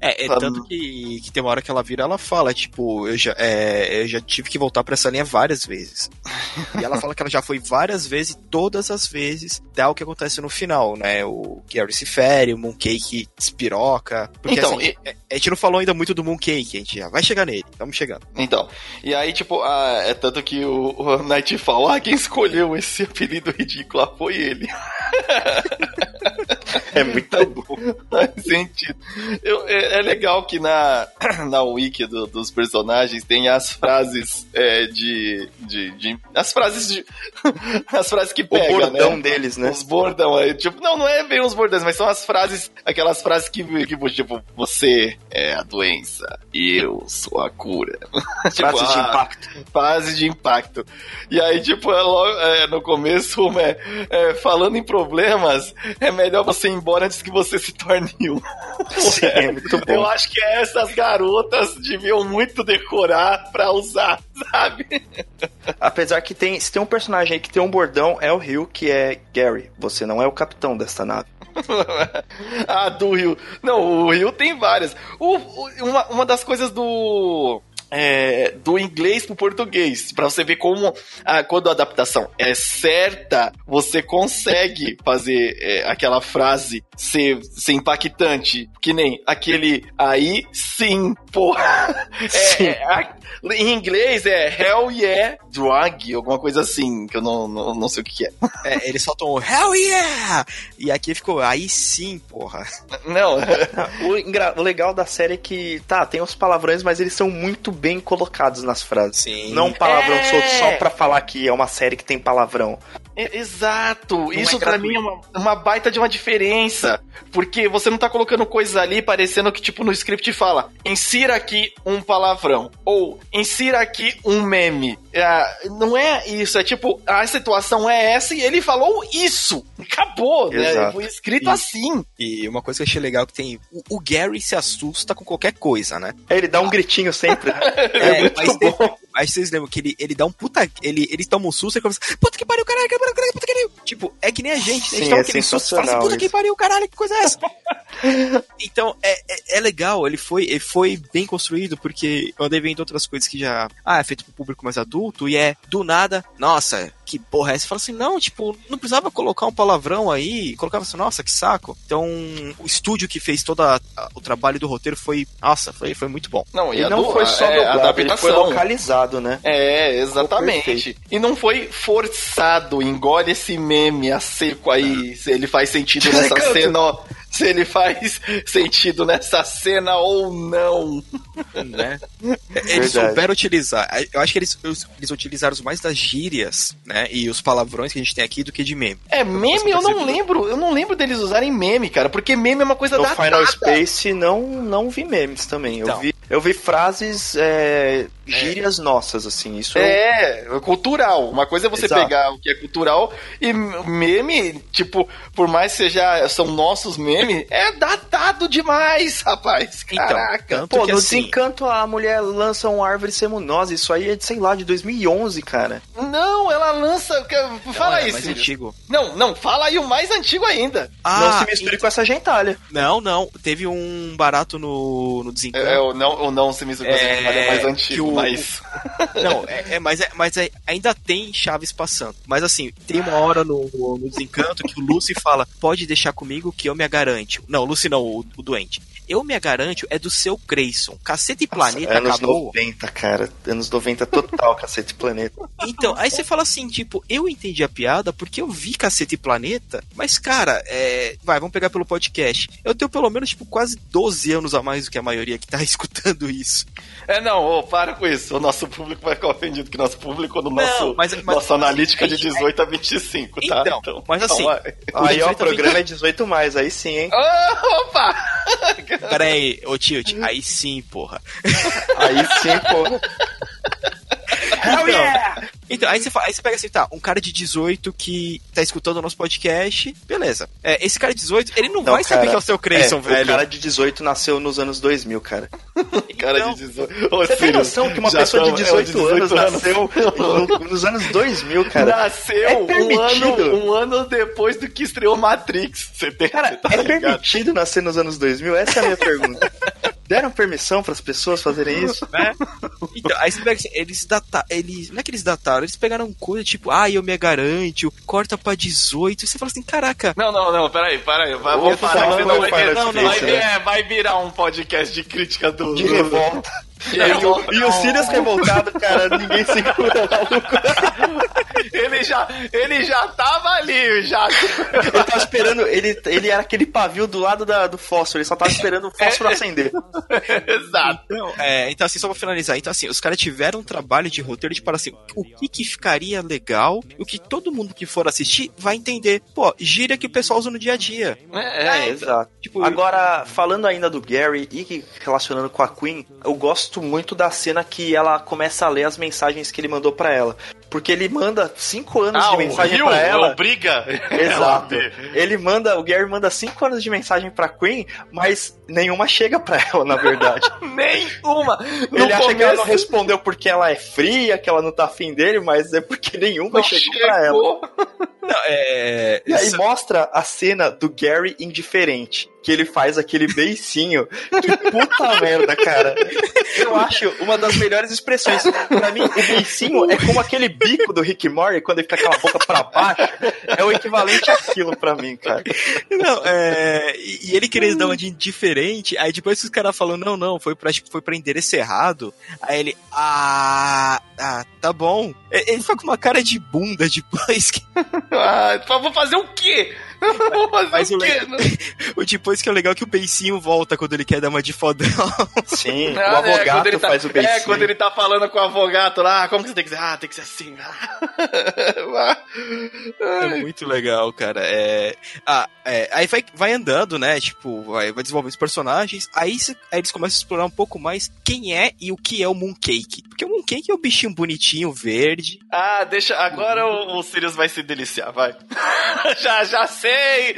É, é Tá- tanto que, que tem uma hora que ela vira, ela fala, tipo, eu já, é, eu já tive que voltar pra essa linha várias vezes. e ela fala que ela já foi várias vezes, e todas as vezes dá o que acontece no final, né? O Gary se fere, o Mooncake despiroca. Porque Então, assim, é- a gente não falou ainda muito do Mooncake, a gente já vai chegar nele, estamos chegando. Então, e aí, tipo, é tanto que o, o Nightfall, ah, quem escolheu esse apelido ridículo ah, foi ele. É muito bom. Faz sentido. Eu- é, é legal que na, na wiki do- dos personagens tem as frases é, de, de, de- As frases de. As frases que O pega, bordão né? deles, né? Os bordão, é, tipo, não, não é bem os bordões, mas são as frases, aquelas frases que, que tipo, você é a doença e eu sou a cura. Tipo, Frases de ah, impacto. fase de impacto. E aí, tipo, é logo, é, no começo, uma é, é, falando em problemas, é melhor você ir embora antes que você se torne um. Sim, é muito Eu bom. acho que essas garotas deviam muito decorar pra usar, sabe? Apesar que tem, se tem um personagem aí que tem um bordão, é o Rio, que é Gary. Você não é o capitão desta nave. ah, do Rio. Não, o Rio tem várias. O- uma, uma das coisas do. É, do inglês pro português, Pra você ver como ah, quando a adaptação é certa, você consegue fazer é, aquela frase ser, ser impactante, que nem aquele aí sim, porra. É, Sim. é, a- em inglês é hell yeah drug, alguma coisa assim, que eu não, não, não sei o que que é. É, eles soltam o Hell yeah! E aqui ficou, aí sim, porra. Não, O, o legal da série é que, tá, tem os palavrões, mas eles são muito bem colocados nas frases. Sim. Não um palavrão É. solto só pra falar que é uma série que tem palavrão. É, Exato, isso é pra mim é uma, uma baita de uma diferença. Porque você não tá colocando coisas ali parecendo que, tipo, no script fala: insira aqui um palavrão. Ou insira aqui um meme. É, não é isso, é tipo, a situação é essa e ele falou isso. Acabou, né? Exato. Foi escrito E- assim. E uma coisa que eu achei legal que tem. O, o Gary se assusta com qualquer coisa, né? Aí ele dá um gritinho sempre. né? É, muito mas, bom. Mas vocês lembram que ele, ele dá um puta. Ele, ele toma um susto e começa. Puta que pariu, caralho, caralho, caralho, puta que pariu. Tipo, é que nem a gente, né? A gente Sim, toma é aquele susto e fala assim, puta que isso. pariu, caralho, que coisa é essa? então, é, é, é legal, ele foi, ele foi bem construído, porque eu andei vendo outras coisas que já. Ah, é feito pro público mais adulto, e é do nada, nossa, que porra é essa? Fala assim, não, tipo, não precisava colocar um palavrão aí, colocava assim, nossa, que saco. Então, o estúdio que fez todo a- a- o trabalho do roteiro foi, nossa, foi, foi muito bom. Não, E a não foi só é, dublado, ele foi adaptação. localizado, né? É, exatamente. E não foi forçado, engole esse meme a seco aí, se ele faz sentido nessa cena, ó, se ele faz sentido nessa cena ou não. né? Eles Verdade. souberam utilizar. Eu acho que eles, eles utilizaram mais das gírias, né? E os palavrões que a gente tem aqui do que de meme. É, meme eu não lembro, eu não lembro deles usarem meme, cara, porque meme é uma coisa No datada. Final Space não, não vi memes também. Eu Então. vi, Eu vi frases, é, gírias nossas, assim. Isso É, cultural. Uma coisa é você Exato. pegar o que é cultural e meme, tipo, por mais que seja, são nossos memes, é datado demais, rapaz. Então, Caraca. tanto Pô, no assim, Desencanto a mulher lança um árvore semunosa. Isso aí é, de, sei lá, de 2011, cara. Não, ela lança. Fala é aí, mais antigo. Não, não, fala aí o mais antigo ainda. não se misture com essa gentalha. Não, não. Teve um barato no, no Desencanto. É, o não, o não se me É, é, mais antigo, o- mas. Não, é, é, mas, é, mas é- ainda tem chaves passando. Mas assim, tem uma hora no, no Desencanto que o Lucy fala: pode deixar comigo que eu me garanto. Não, o Lucy não, o, o doente. Eu me garanto é do seu Grayson. Cacete e Planeta Anos acabou. 90, cara. Anos 90 total, cacete planeta. Então, aí você fala assim, tipo, eu entendi a piada porque eu vi Cacete e Planeta, mas, cara, é... vai, vamos pegar pelo podcast. Eu tenho pelo menos, tipo, quase 12 anos a mais do que a maioria que tá escutando isso. É, não, ô, para com isso. O nosso público vai ficar ofendido que nosso público no Não, nosso, mas- mas- nossa analítica de aí- 18 a 25, tá? Então, mas assim, calma aí. Ó, o 18 programa é 18 mais, aí sim, hein? Opa! Pera aí, ô Tilt, aí sim, porra. Aí sim, pô. Hell yeah! Então, aí você, fa- aí você pega assim, tá, um cara de 18 que tá escutando o nosso podcast, beleza. É, esse cara de 18, ele não, Não, vai saber cara, que é o seu Creyson, É, velho. O cara de 18 nasceu nos anos 2000, cara. Cara Então, de 18. Ô, Você tem Sirius, noção que uma pessoa de tamo- é, 18, anos nasceu no- nos anos 2000, cara? Nasceu É um, ano, um ano depois do que estreou Matrix. Você tem Cara, você tá é ligado? permitido nascer nos anos 2000? Essa é a minha pergunta. Deram permissão para as pessoas fazerem isso? né? Então, aí você pega assim, eles dataram, eles, não é que eles dataram, eles pegaram coisa tipo, ah, eu me garanto, corta pra 18, e você fala assim, caraca, Não, não, não, peraí, peraí. Vai, vou Ou parar, falando senão vai, não, não, vai, né? é, vai virar um podcast de crítica do. De revolta. E o, e o Sirius revoltado, cara, ninguém segura maluco. Ele já, ele já tava ali, já. Ele tava esperando, ele, ele era aquele pavio do lado da- do fósforo, ele só tava esperando o fósforo acender. Exato. Então, é, então assim, só pra finalizar, então assim, os caras tiveram um trabalho de roteiro de para assim, o que que ficaria legal, o que todo mundo que for assistir vai entender. Pô, gíria que o pessoal usa no dia a dia. É, É, exato. Tipo, Agora, falando ainda do Gary e que- relacionando com a Queen, eu gosto muito da cena que ela começa a ler as mensagens que ele mandou pra ela. Porque ele manda cinco anos ah, de o mensagem Rio pra ela. obriga. Exato. Ela- Ele manda, o Gary manda cinco anos de mensagem pra Queen, mas nenhuma chega pra ela, na verdade. Nenhuma. No Ele acha que ela não começo, respondeu porque ela é fria, que ela não tá afim dele, mas é porque nenhuma não chegou, pra ela. chegou. não, é, E aí isso- mostra a cena do Gary indiferente. Que ele faz aquele beicinho. Que puta merda, cara. Eu acho uma das melhores expressões. Pra mim, o beicinho é como aquele bico do Rick Morty, quando ele fica com a boca pra baixo. É o equivalente àquilo pra mim, cara. Não, é. E, ele querendo dar uma de indiferente, aí depois que os caras falam, não, não, foi pra, tipo, foi pra endereço errado. Aí ele, ah, ah, tá bom. Ele fica com uma cara de bunda depois que. Ah, vou fazer o quê? Mas o o quê? O depois que é legal que o beicinho volta quando ele quer dar uma de fodão. Sim, Ah, o é, avogado ele tá- faz o beicinho. É, quando ele tá falando com o avogado lá, como que você tem que dizer? Ah, tem que ser assim. Ah. É muito legal, cara. É... Ah, é, aí vai, vai andando, né? Tipo, vai, vai desenvolvendo os personagens. Aí, cê- aí eles começam a explorar um pouco mais quem é e o que é o Mooncake. Porque o Mooncake é o bichinho bonitinho, verde. Ah, deixa. Agora o, o Sirius vai se deliciar, vai. já, já sei.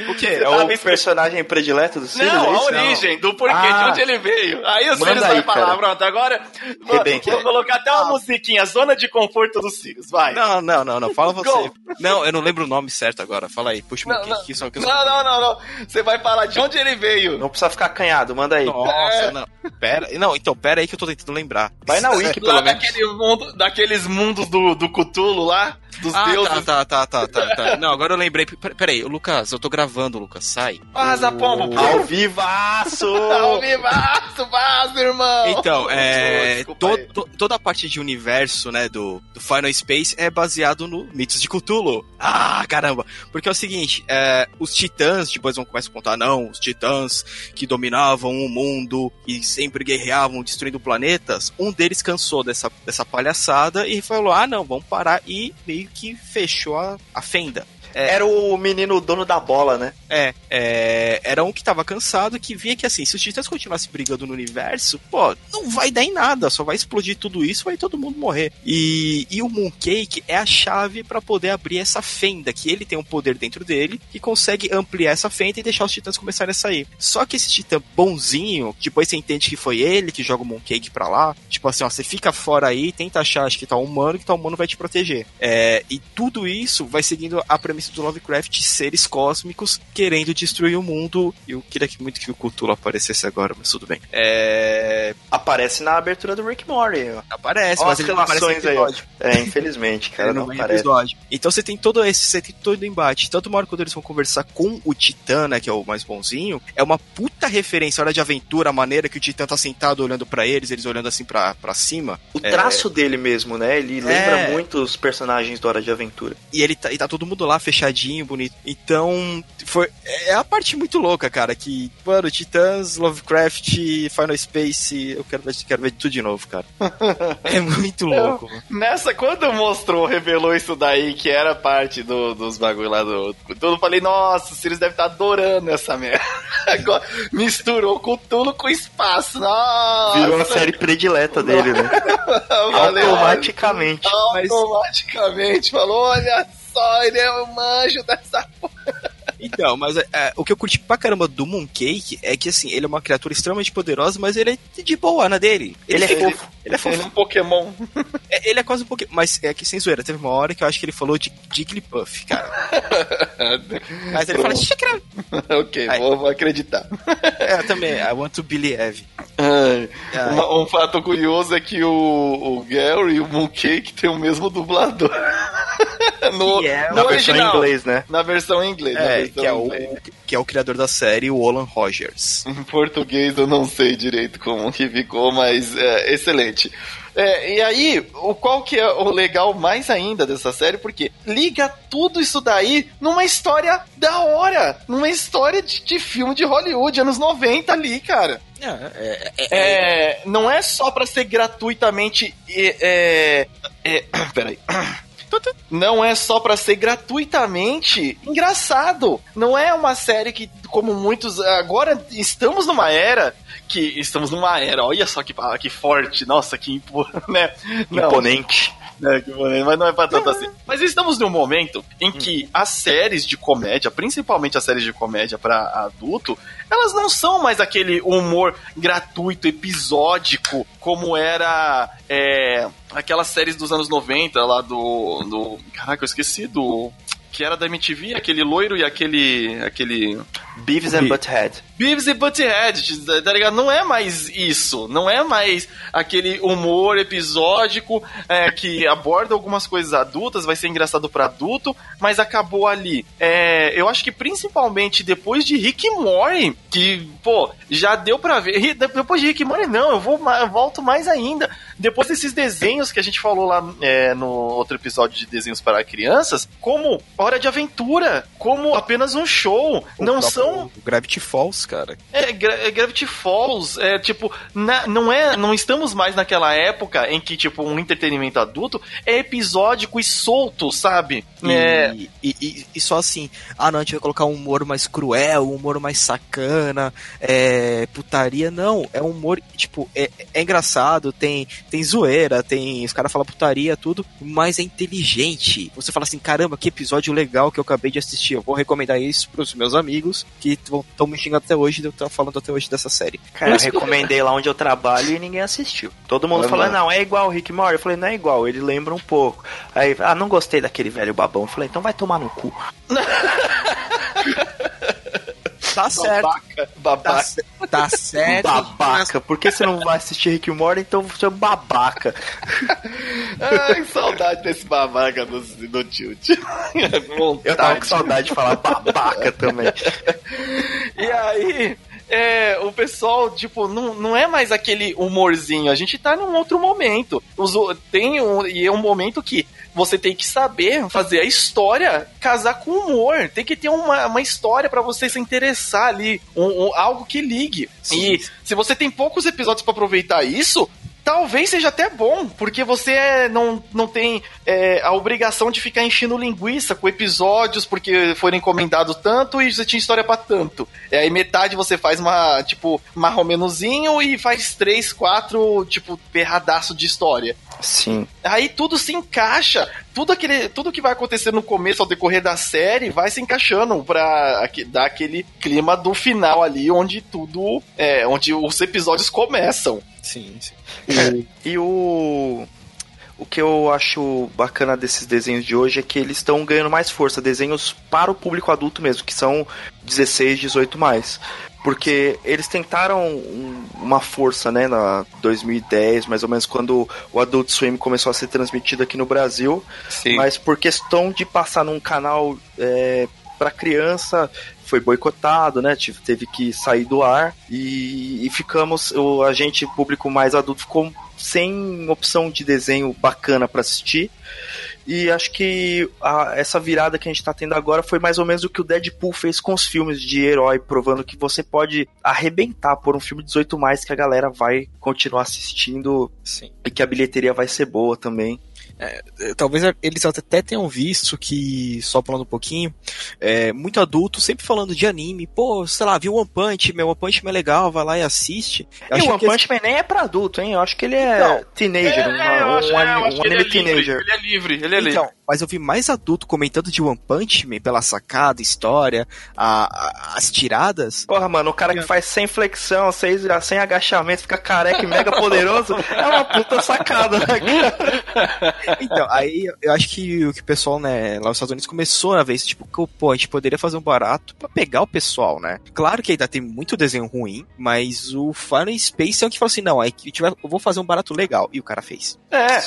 O quê? É Tava o personagem predileto do Sirius? Não, é a origem, do porquê, Ah. de onde ele veio. Aí o Sirius vai falar, pronto, agora Rebenta. vou colocar até uma musiquinha, Zona de Conforto do Sirius, vai. Não, não, não, não. Fala você. Não, eu não lembro o nome certo agora. Fala aí. Puxa o Não, Mooncake. não. que só que eu Não, não, não, não. Você vai falar de onde ele veio. Não precisa ficar acanhado, manda aí. Nossa, não. Pera. Não, então, pera aí que eu tô tentando lembrar. Vai na Wiki, pelo menos. daquele mundo, daqueles mundos do, do Cthulhu lá, dos Ah, deuses. tá, tá, tá, tá, tá, tá. Não, agora eu lembrei. Pera, pera aí, Lucas, eu tô gravando, Lucas. Sai. Vaza, pombo. Ao vivaço! Ao vivaço, vaza, irmão. Então, é. Desculpa to- to- toda a parte de universo, né, do, do Final Space é baseado no mitos de Cthulhu. Ah, caramba! Porque é o seguinte, é, os titãs, depois vão começar a contar, não, os titãs que dominavam o mundo e sempre guerreavam destruindo planetas, um deles cansou dessa, dessa palhaçada e falou: ah, não, vamos parar e meio que fechou a, a fenda. É. Era o menino dono da bola, né? É, é, era um que tava cansado, que via que assim, se os titãs continuassem brigando no universo, pô, não vai dar em nada, só vai explodir tudo isso, vai todo mundo morrer. E, e o Mooncake é a chave para poder abrir essa fenda, que ele tem um poder dentro dele, que consegue ampliar essa fenda e deixar os titãs começarem a sair. Só que esse titã bonzinho, depois você entende que foi ele que joga o Mooncake pra lá, tipo assim, ó, você fica fora aí, tenta achar, acho que tá um humano, que tá um humano vai te proteger. É, e tudo isso vai seguindo a premissa do Lovecraft, seres cósmicos querendo destruir o mundo. Eu queria muito que o Cthulhu aparecesse agora, mas tudo bem. É... Aparece na abertura do Rick Morty. Aparece, mas ele não aparece no episódio. Aí. É, infelizmente, cara, não, não aparece. Episódio. Então você tem todo esse, você tem todo o embate. Tanto uma hora quando eles vão conversar com o Titã, né, que é o mais bonzinho, é uma puta referência, hora de aventura, a maneira que o Titã tá sentado olhando para eles, eles olhando assim para cima. O traço é... dele mesmo, né? Ele lembra é... muito os personagens do Hora de Aventura. E ele tá, e tá todo mundo lá fechadinho, bonito. Então, foi é a parte muito louca, cara, que, mano, Titãs, Lovecraft, Final Space, eu quero ver, quero ver tudo de novo, cara. é muito louco. Eu, nessa, quando mostrou, revelou isso daí, que era parte do, dos bagulho lá do. Tudo falei, nossa, o Sirius deve estar tá adorando essa merda. Agora, misturou com tudo com espaço. Nossa. Virou a série predileta dele, né? Automaticamente. Automaticamente. Falou, olha só, ele é o manjo dessa porra. Então, mas é, é, o que eu curti pra caramba do Mooncake é que, assim, ele é uma criatura extremamente poderosa, mas ele é de boa na dele. Ele, ele é fofo. Ele é fofo. Ele é um Pokémon. É, ele é quase um Pokémon. Mas é que, sem zoeira, teve uma hora que eu acho que ele falou de Jigglypuff, cara. mas ele fala Xicra. ok, vou, vou, acreditar. é, eu também. I want to believe. Um, um, fato curioso é que o, o Gary e o Mooncake tem o mesmo dublador. no, é na versão em inglês, né? Na versão em inglês. É, que, é o, que é o criador da série, o Olan Rogers. Em português eu não sei direito como que ficou, mas é excelente. É, e aí, o qual que é o legal mais ainda dessa série? Porque liga tudo isso daí numa história da hora. Numa história de, de filme de Hollywood, anos 90 ali, cara. É, é, é, é, não é só para ser gratuitamente. É, é, peraí. Não é só para ser gratuitamente engraçado. Não é uma série que, como muitos. Agora estamos numa era que estamos numa era, olha só que, que forte, nossa, que né? imponente. É, mas não é pra tanto assim. Mas estamos num momento em que as séries de comédia, principalmente as séries de comédia para adulto, elas não são mais aquele humor gratuito, episódico, como era é, aquelas séries dos anos 90 lá do. do caraca, eu esqueci do que era da MTV, aquele loiro e aquele. aquele. Beavis and Butthead. Beavis e Butthead, tá ligado? Não é mais isso. Não é mais aquele humor episódico é, que aborda algumas coisas adultas, vai ser engraçado para adulto, mas acabou ali. É, eu acho que principalmente depois de Rick Morty, que, pô, já deu pra ver. Depois de Rick Morty, não, eu vou eu volto mais ainda. Depois desses desenhos que a gente falou lá é, no outro episódio de desenhos para crianças, como Hora de Aventura, como apenas um show. O não são. Gravity Falls cara. É, Gra é Gravity Falls, é tipo, na, não é, não estamos mais naquela época em que tipo um entretenimento adulto é episódico e solto, sabe? E, é... e, e, e só assim, ah não, a gente vai colocar um humor mais cruel, um humor mais sacana, é, putaria, não, é um humor, tipo, é, é engraçado, tem, tem zoeira, tem, os caras falam putaria, tudo, mas é inteligente. Você fala assim, caramba, que episódio legal que eu acabei de assistir, eu vou recomendar isso pros meus amigos que estão me xingando até até hoje, eu tô falando até hoje dessa série. Cara, eu recomendei lá onde eu trabalho e ninguém assistiu. Todo mundo falou, não, é igual o Rick Morty. Eu falei, não é igual, ele lembra um pouco. Aí, ah, não gostei daquele velho babão. Eu falei, então vai tomar no cu. Tá certo. Babaca. Babaca. Tá, tá certo. Babaca. Por que você não vai assistir Rick Morty? Então você é um babaca. Ai, saudade desse babaca do, do tilt. Eu tava com saudade de falar babaca também. e aí, é, o pessoal, tipo, não, não é mais aquele humorzinho. A gente tá num outro momento. Os, tem um, e é um momento que você tem que saber fazer a história casar com humor. Tem que ter uma, uma história para você se interessar ali, um, um, algo que ligue. Sim. E se você tem poucos episódios para aproveitar isso, talvez seja até bom, porque você é, não, não tem é, a obrigação de ficar enchendo linguiça com episódios porque foram encomendados tanto e você tinha história para tanto. E aí metade você faz uma, tipo, marromenozinho e faz três, quatro, tipo, perradaço de história. Sim. Aí tudo se encaixa, tudo aquele, tudo que vai acontecer no começo ao decorrer da série vai se encaixando pra dar aquele clima do final ali, onde tudo, é, onde os episódios começam. Sim, sim. É, e o o que eu acho bacana desses desenhos de hoje é que eles estão ganhando mais força, desenhos para o público adulto mesmo, que são 16, 18 mais. Porque eles tentaram uma força, né, na 2010, mais ou menos, quando o Adult Swim começou a ser transmitido aqui no Brasil. Sim. Mas por questão de passar num canal é, para criança, foi boicotado, né? Teve que sair do ar e, e ficamos, o agente público mais adulto ficou sem opção de desenho bacana para assistir. E acho que a, essa virada que a gente tá tendo agora foi mais ou menos o que o Deadpool fez com os filmes de herói, provando que você pode arrebentar por um filme 18 mais que a galera vai continuar assistindo Sim. e que a bilheteria vai ser boa também. É, é, talvez eles até tenham visto que, só falando um pouquinho, é, muito adulto sempre falando de anime, pô, sei lá, viu One Punch Man, One Punch Man é legal, vai lá e assiste. Eu e o One Punch Man nem é pra adulto, hein? Eu acho que ele é Não, teenager, é, um, um, um anime ele é teenager. Ele é livre, ele é então, livre. Mas eu vi mais adulto comentando de One Punch Man pela sacada, história, a, a, as tiradas. Porra, mano, o cara que faz sem flexão, sem, sem agachamento, fica careca e mega poderoso, é uma puta sacada, né, cara? Então, aí eu acho que o que o pessoal, né, lá nos Estados Unidos começou a ver isso, tipo, que, pô, a gente poderia fazer um barato pra pegar o pessoal, né? Claro que ainda tem muito desenho ruim, mas o Final Space é o que falou assim, não, aí eu vou fazer um barato legal. E o cara fez. É.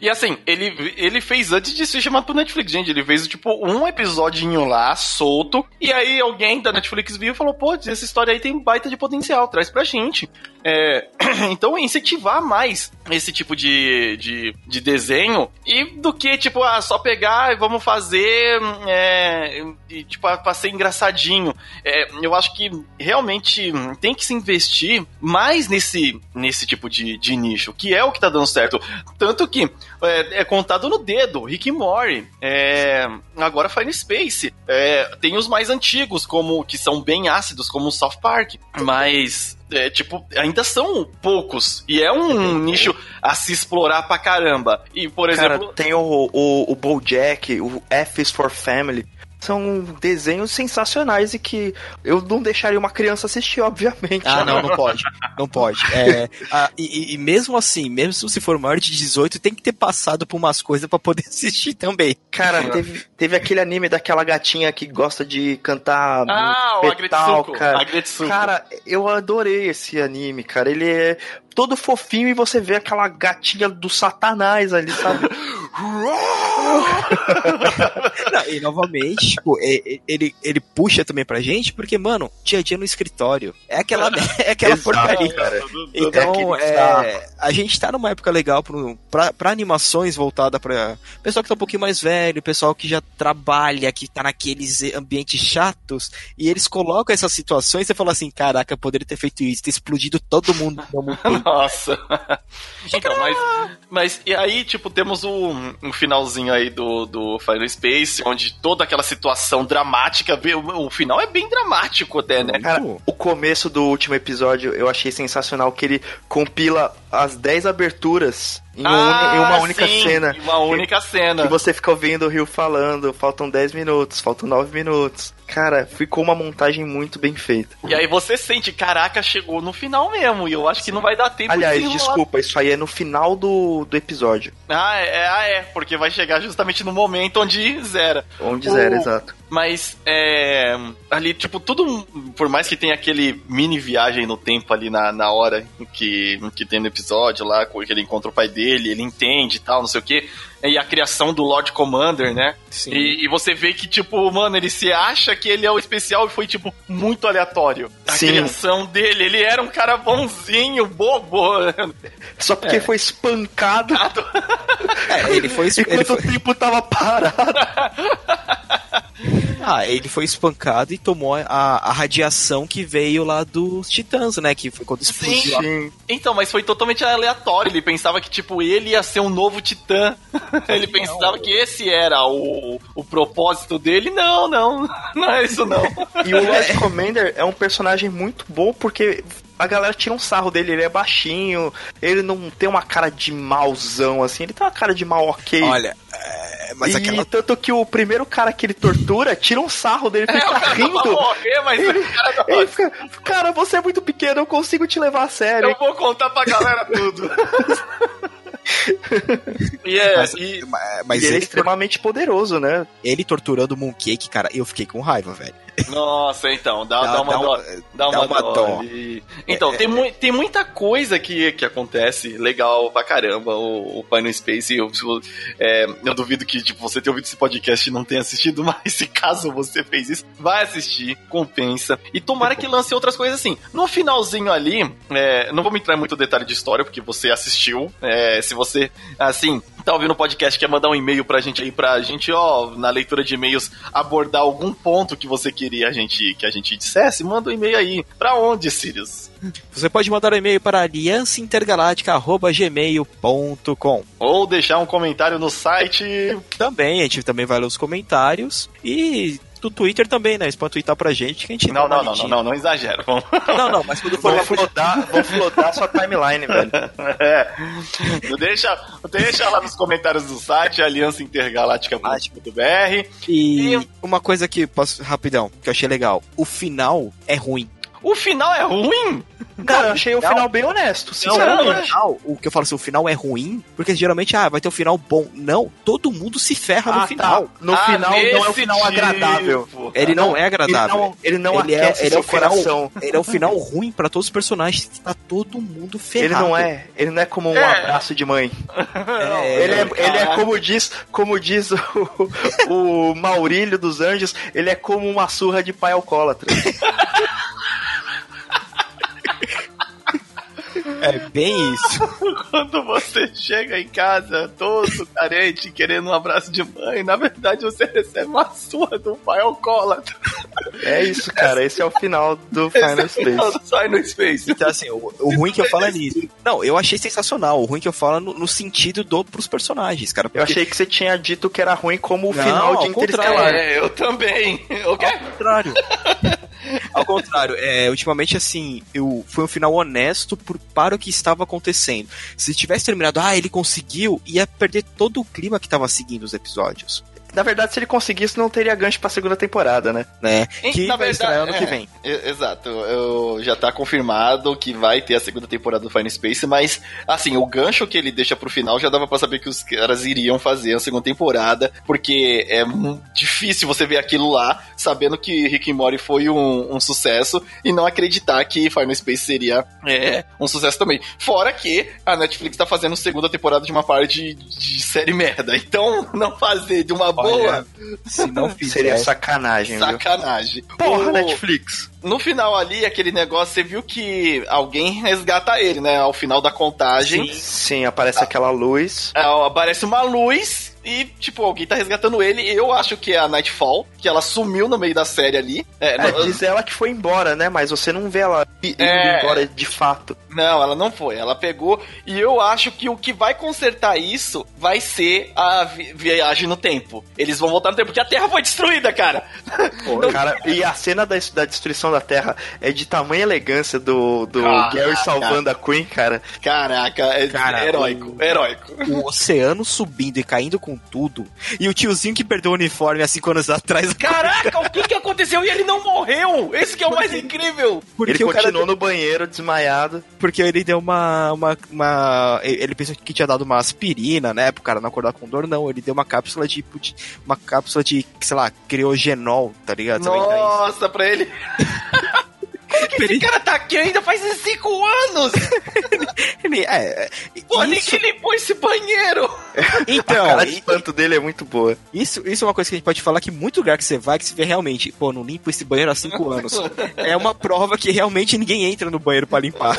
E assim, ele, ele fez antes de ser chamado pro Netflix, gente. Ele fez, tipo, um episodinho lá, solto. E aí alguém da Netflix viu e falou: pô, essa história aí tem baita de potencial, traz pra gente. É, então, incentivar mais esse tipo de, de, de, desenho e do que, tipo, ah, só pegar e vamos fazer é, e, tipo, pra ser engraçadinho. É, eu acho que realmente tem que se investir mais nesse, nesse tipo de, de nicho, que é o que tá dando certo. Tanto que é, é contado no dedo, Rick Morty, é, agora Fine Space. É, tem os mais antigos, como que são bem ácidos, como o South Park, mas é, tipo, ainda são poucos. E é um nicho a se explorar pra caramba. E, por exemplo. Cara, tem o, o, o Bojack, o F is for Family são desenhos sensacionais e que eu não deixaria uma criança assistir, obviamente. Ah, não, não pode. Não pode. É, ah, e, e, mesmo assim, mesmo se for maior de 18, tem que ter passado por umas coisas para poder assistir também. Cara, teve, teve aquele anime daquela gatinha que gosta de cantar ah, metal, o cara. Cara, eu adorei esse anime, cara. Ele é todo fofinho e você vê aquela gatinha do satanás ali, sabe? Não, e novamente, tipo, ele, ele puxa também pra gente, porque, mano, dia a dia no escritório. É aquela, é aquela Exato, porcaria. Cara. Então, é, a gente tá numa época legal pro, pra, pra animações voltada pra pessoal que tá um pouquinho mais velho, pessoal que já trabalha, que tá naqueles ambientes chatos, e eles colocam essas situações e você fala assim, caraca, eu poderia ter feito isso, ter explodido todo mundo mesmo tempo. Nossa. então, mas, mas e aí, tipo, temos um, um finalzinho aí do, do Final Space, onde toda aquela situação dramática, o, o final é bem dramático até, né? Cara, o começo do último episódio eu achei sensacional, que ele compila as 10 aberturas em, ah, em uma única sim, cena. Em uma única que, cena. Que você fica ouvindo o Rio falando, faltam 10 minutos, faltam 9 minutos. Cara, ficou uma montagem muito bem feita. E aí você sente, caraca, chegou no final mesmo, e eu acho que não vai dar tempo Aliás, de desculpa, isso aí é no final do, do episódio. Ah é, ah, é, porque vai chegar justamente no momento onde zera. Onde o... zera, exato. Mas, é. Ali, tipo, tudo. Por mais que tenha aquele mini viagem no tempo ali na, na hora que, que tem no episódio lá, que ele encontra o pai dele, ele entende e tal, não sei o que e a criação do Lord Commander, né? Sim. E, e, você vê que, tipo, mano, ele se acha que ele é o especial e foi, tipo, muito aleatório. A Sim. criação dele, ele era um cara bonzinho, bobo. Só porque é. foi espancado. é, ele foi... Enquanto ele foi... o tempo tava parado. Ah, ele foi espancado e tomou a, a radiação que veio lá dos titãs, né? Que foi quando explodiu. Sim. Então, mas foi totalmente aleatório. Ele pensava que, tipo, ele ia ser um novo titã. ele pensava que esse era o, o propósito dele. Não, não. Não é isso, não. E o Lord Commander é um personagem muito bom porque a galera tira um sarro dele, ele é baixinho, ele não tem uma cara de mauzão assim, ele tem uma cara de mal ok. Olha, é, mas e aquela. tanto que o primeiro cara que ele tortura tira um sarro dele, É, fica vai rindo. morrer, mas Ele, cara ele fica, cara, você é muito pequeno, eu consigo te levar a sério. Eu vou contar pra galera tudo. e é, Mas, e- mas e ele é ele, extremamente poderoso, né? ele torturando o Mooncake, cara, eu fiquei com raiva, velho. Nossa, então, dá, Dá- dá uma dá dó. Dá uma, uma dó. Então, É, tem, mui- tem muita coisa que, que acontece legal pra caramba o, o Final Space. Eu, é, eu duvido que tipo, você tenha ouvido esse podcast e não tenha assistido, mas se caso você fez isso, vai assistir, compensa. E tomara que lance outras coisas assim. No finalzinho ali, é, não vou me entrar em muito detalhe de história, porque você assistiu. é, se você, assim, tá ouvindo o podcast quer mandar um e-mail pra gente aí, pra gente, ó, na leitura de e-mails, abordar algum ponto que você queria a gente, que a gente dissesse, manda um e-mail aí. Pra onde, Sirius? Você pode mandar um e-mail para aliançaintergaláctica.gmail.com Ou deixar um comentário no site. Também, a gente também vai ler os comentários. E do Twitter também, né? Eles podem twittar pra gente que a gente Não, não, não, não, não, não exagera. Vamos- Não, não, mas quando for Vão flodar, vão flodar sua timeline, velho. É. Deixa, deixa lá nos comentários do site, aliançaintergaláctica.br. E E- uma coisa que posso rapidão, que eu achei legal. O final é ruim. O final é ruim? Cara, eu achei o Não. final bem honesto, Não, sinceramente. o final, o que eu falo assim, o final é ruim, porque geralmente, ah, vai ter um final bom. Não, todo mundo se ferra no Ah, final. tá. No Ah, final não é um final agradável. tipo. Ele não, é agradável. Ele não, ele não Ele é- ele é o final- coração. Ele é um final ruim pra todos os personagens. Tá todo mundo Ele ferrado. não é, ele não é como um É. abraço de mãe. É, Ele é, ele é como diz, como diz o, o Maurílio dos Anjos, ele é como uma surra de pai alcoólatra. É bem isso. Quando você chega em casa todo carente, querendo um abraço de mãe, na verdade você recebe uma surra do pai alcoólatra. É isso, cara. Esse é o final do Final Space. Sai no Space. Então, assim, o, o ruim que eu falo é nisso. Não, eu achei sensacional. O ruim que eu falo é no, no sentido do pros personagens, cara. Eu porque- achei que você tinha dito que era ruim como o Não, final de. Interestelar. É, eu também. Ao contrário. Ao contrário, é, ultimamente, assim, eu, foi um final honesto por, para o que estava acontecendo. Se tivesse terminado, ah, ele conseguiu, ia perder todo o clima que estava seguindo os episódios. Na verdade, se ele conseguisse, não teria gancho pra segunda temporada, né? Né? Que na vai estrear ano é, que vem. Exato, eu, já tá confirmado que vai ter a segunda temporada do Final Space, mas assim, o gancho que ele deixa pro final já dava pra saber que os caras iriam fazer a segunda temporada, porque é difícil você ver aquilo lá, sabendo que Rick and Morty foi um, um sucesso, e não acreditar que Final Space seria é, um sucesso também. Fora que a Netflix tá fazendo segunda temporada de uma parte de, de série merda, então não fazer de uma boa Se não fizer. Seria sacanagem, viu? sacanagem. Porra, O- Netflix. no final ali, aquele negócio, você viu que alguém resgata ele, né? Ao final da contagem, Sim, aparece aquela luz. é, aparece uma luz e, tipo, alguém tá resgatando ele. Eu acho que é a Nightfall, que ela sumiu no meio da série ali. É, É, não, diz ela que foi embora, né? Mas você não vê ela indo É. embora de fato. Não, ela não foi. Ela pegou. E eu acho que o que vai consertar isso vai ser a vi- viagem no tempo. Eles vão voltar no tempo, porque a Terra foi destruída, cara. Cara, e a cena da, da destruição da Terra é de tamanha elegância do, do Caraca. Gary salvando a Queen, cara. Caraca, é Cara, heróico, o- heróico. O oceano subindo e caindo com tudo. E o tiozinho que perdeu o uniforme há cinco anos atrás. Caraca, o que que aconteceu? E ele não morreu! Esse que é o mais incrível! Porque ele o cara continuou no banheiro desmaiado. Porque ele deu uma, uma, uma- Ele pensou que tinha dado uma aspirina, né? Pro cara não acordar com dor, não. Ele deu uma cápsula de. uma cápsula de, sei lá, criogenol, tá ligado? Nossa, pra ele. Como que esse cara tá aqui ainda faz cinco anos? é, é, Pô, isso, ninguém limpou esse banheiro! a então, cara de espanto dele é muito boa. isso, isso é uma coisa que a gente pode falar que muito lugar que você vai, que você vê realmente, pô, não limpo esse banheiro há cinco anos. É uma prova que realmente ninguém entra no banheiro pra limpar.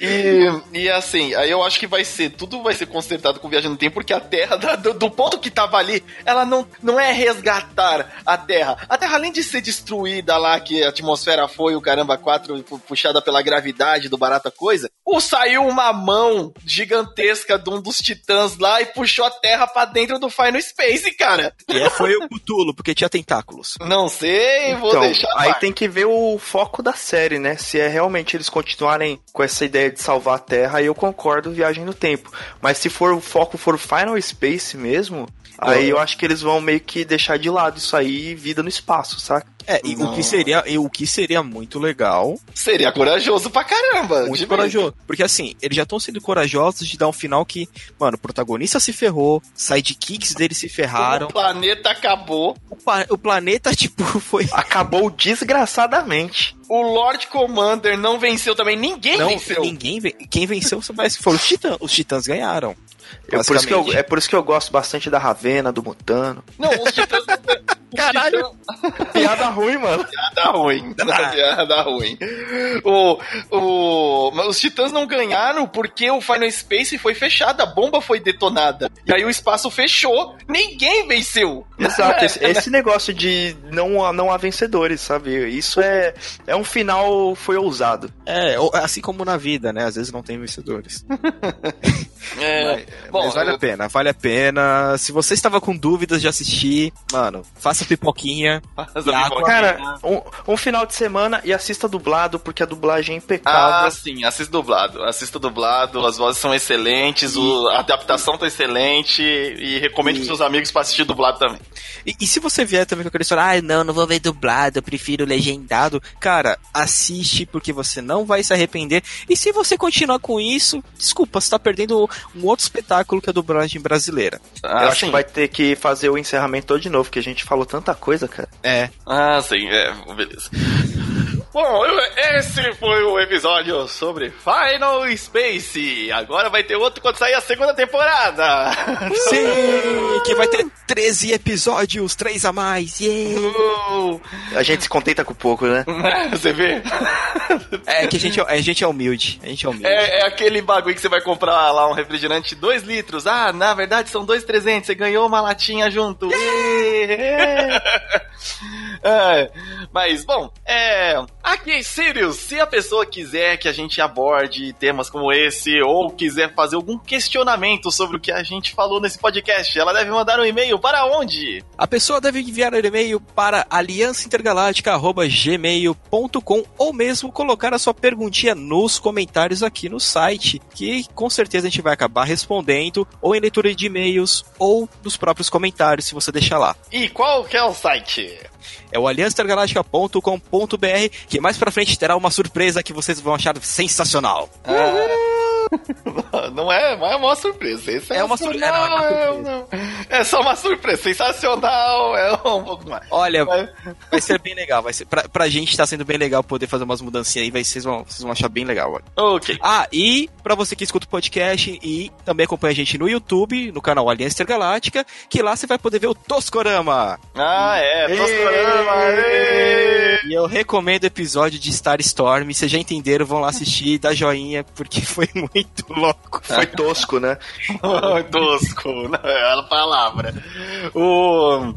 E, e assim, aí eu acho que vai ser, tudo vai ser consertado com viagem no tempo, porque a Terra, do, do ponto que tava ali, ela não, não é resgatar a Terra. A Terra, além de ser destruída lá, que a atmosfera foi o caramba 4 puxada pela gravidade do barata coisa, ou saiu uma mão gigantesca de um dos titãs lá e puxou a Terra pra dentro do Final Space, cara. E é, foi o Cthulhu, porque tinha tentáculos. Não sei, vou Então, deixar. aí lá. tem que ver o foco da série, né? Se é realmente eles continuarem com essa ideia de salvar a Terra, aí eu concordo viagem no tempo. Mas se for o foco for o Final Space mesmo, aí eu acho que eles vão meio que deixar de lado isso aí e vida no espaço, saca? É, e o que seria, e o que seria muito legal, Seria corajoso pra caramba. muito de corajoso. Porque assim, eles já estão sendo corajosos de dar um final que, mano, o protagonista se ferrou, sidekicks dele se ferraram, O planeta acabou. o, pa- o planeta, tipo, foi. Acabou desgraçadamente. O Lord Commander não venceu também. Ninguém Não, venceu. ninguém. ve- Quem venceu parece que foram os titãs. Os titãs ganharam. É por, isso que eu, é por isso que eu gosto bastante da Ravena, do Mutano. Não, os titãs. Caralho. Piada ruim, mano. Piada ruim. Piada ruim. O, o, mas os titãs não ganharam porque o Final Space foi fechado, a bomba foi detonada. E aí o espaço fechou. Ninguém venceu. Exato, esse, esse negócio de não, não há vencedores, sabe? Isso é, é um final foi ousado. É, assim como na vida, né? Às vezes não tem vencedores. É, bom, Mas vale a pena, vale a pena. Se você estava com dúvidas de assistir, mano, faça pipoquinha. Mas E a água. pipoca- Cara, um, um final de semana e assista dublado, porque a dublagem é Ah, impecável. sim, assista dublado. Assista dublado, as vozes são excelentes, o- a adaptação tá excelente e recomendo E- pros seus amigos pra assistir dublado também. E, e se você vier também com aquele história, ah, não, não vou ver dublado, eu prefiro legendado. Cara, assiste porque você não vai se arrepender. E se você continuar com isso, desculpa, você tá perdendo um outro espetáculo que é a dublagem brasileira. Ah, Eu acho sim. que vai ter que fazer o encerramento todo de novo, porque a gente falou tanta coisa, cara. É. Ah, sim, é, beleza. Bom, esse foi o episódio sobre Final Space. Agora vai ter outro quando sair a segunda temporada. Sim! Que vai ter 13 episódios, 3 a mais. Yeah! Uh, A gente se contenta com pouco, né? Você vê? É que a gente, é- a gente é humilde. A gente é humilde. É, é aquele bagulho que você vai comprar lá um refrigerante 2 litros. Ah, na verdade são 2,300. Você ganhou uma latinha junto. É, mas, bom, é. Aqui, Sirius, se a pessoa quiser que a gente aborde temas como esse ou quiser fazer algum questionamento sobre o que a gente falou nesse podcast, ela deve mandar um e-mail para onde? A pessoa deve enviar um e-mail para aliançaintergaláctica.gmail.com ou mesmo colocar a sua perguntinha nos comentários aqui no site, que com certeza a gente vai acabar respondendo, ou em leitura de e-mails, ou nos próprios comentários, se você deixar lá. E qual que é o site? É o aliançaintergaláctica.com.br, que mais pra frente terá uma surpresa que vocês vão achar sensacional. Não é, não é uma surpresa. Esse é, É uma sur- é, não, é uma. É só uma surpresa. Sensacional. É um pouco mais. Olha, Mas- vai ser bem legal. Vai ser, pra, pra gente tá sendo bem legal poder fazer umas mudancinhas aí, vai, vocês, vão, vocês vão achar bem legal. Olha. Ok. Ah, e pra você que escuta o podcast e também acompanha a gente no YouTube, no canal Aliança Intergaláctica, que lá você vai poder ver o Toscorama. Ah, é. Toscorama. E eu recomendo o episódio de Star Storm. Vocês já entenderam, vão lá assistir, dá joinha, porque foi muito louco. Foi tosco, né? Tosco, não é a palavra. O...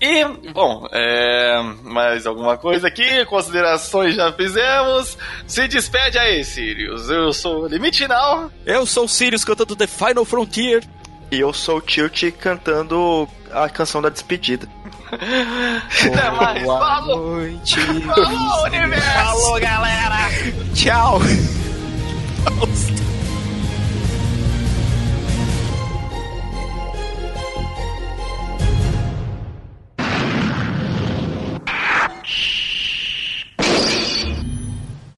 E, bom, é, mais alguma coisa aqui? Considerações já fizemos. Se despede aí, Sirius. Eu sou o Limite Now. Eu sou o Sirius cantando The Final Frontier. E eu sou o Tilt cantando a canção da despedida. Até mais. Boa Falou. noite. Falou, universo. Falou, galera. Tchau.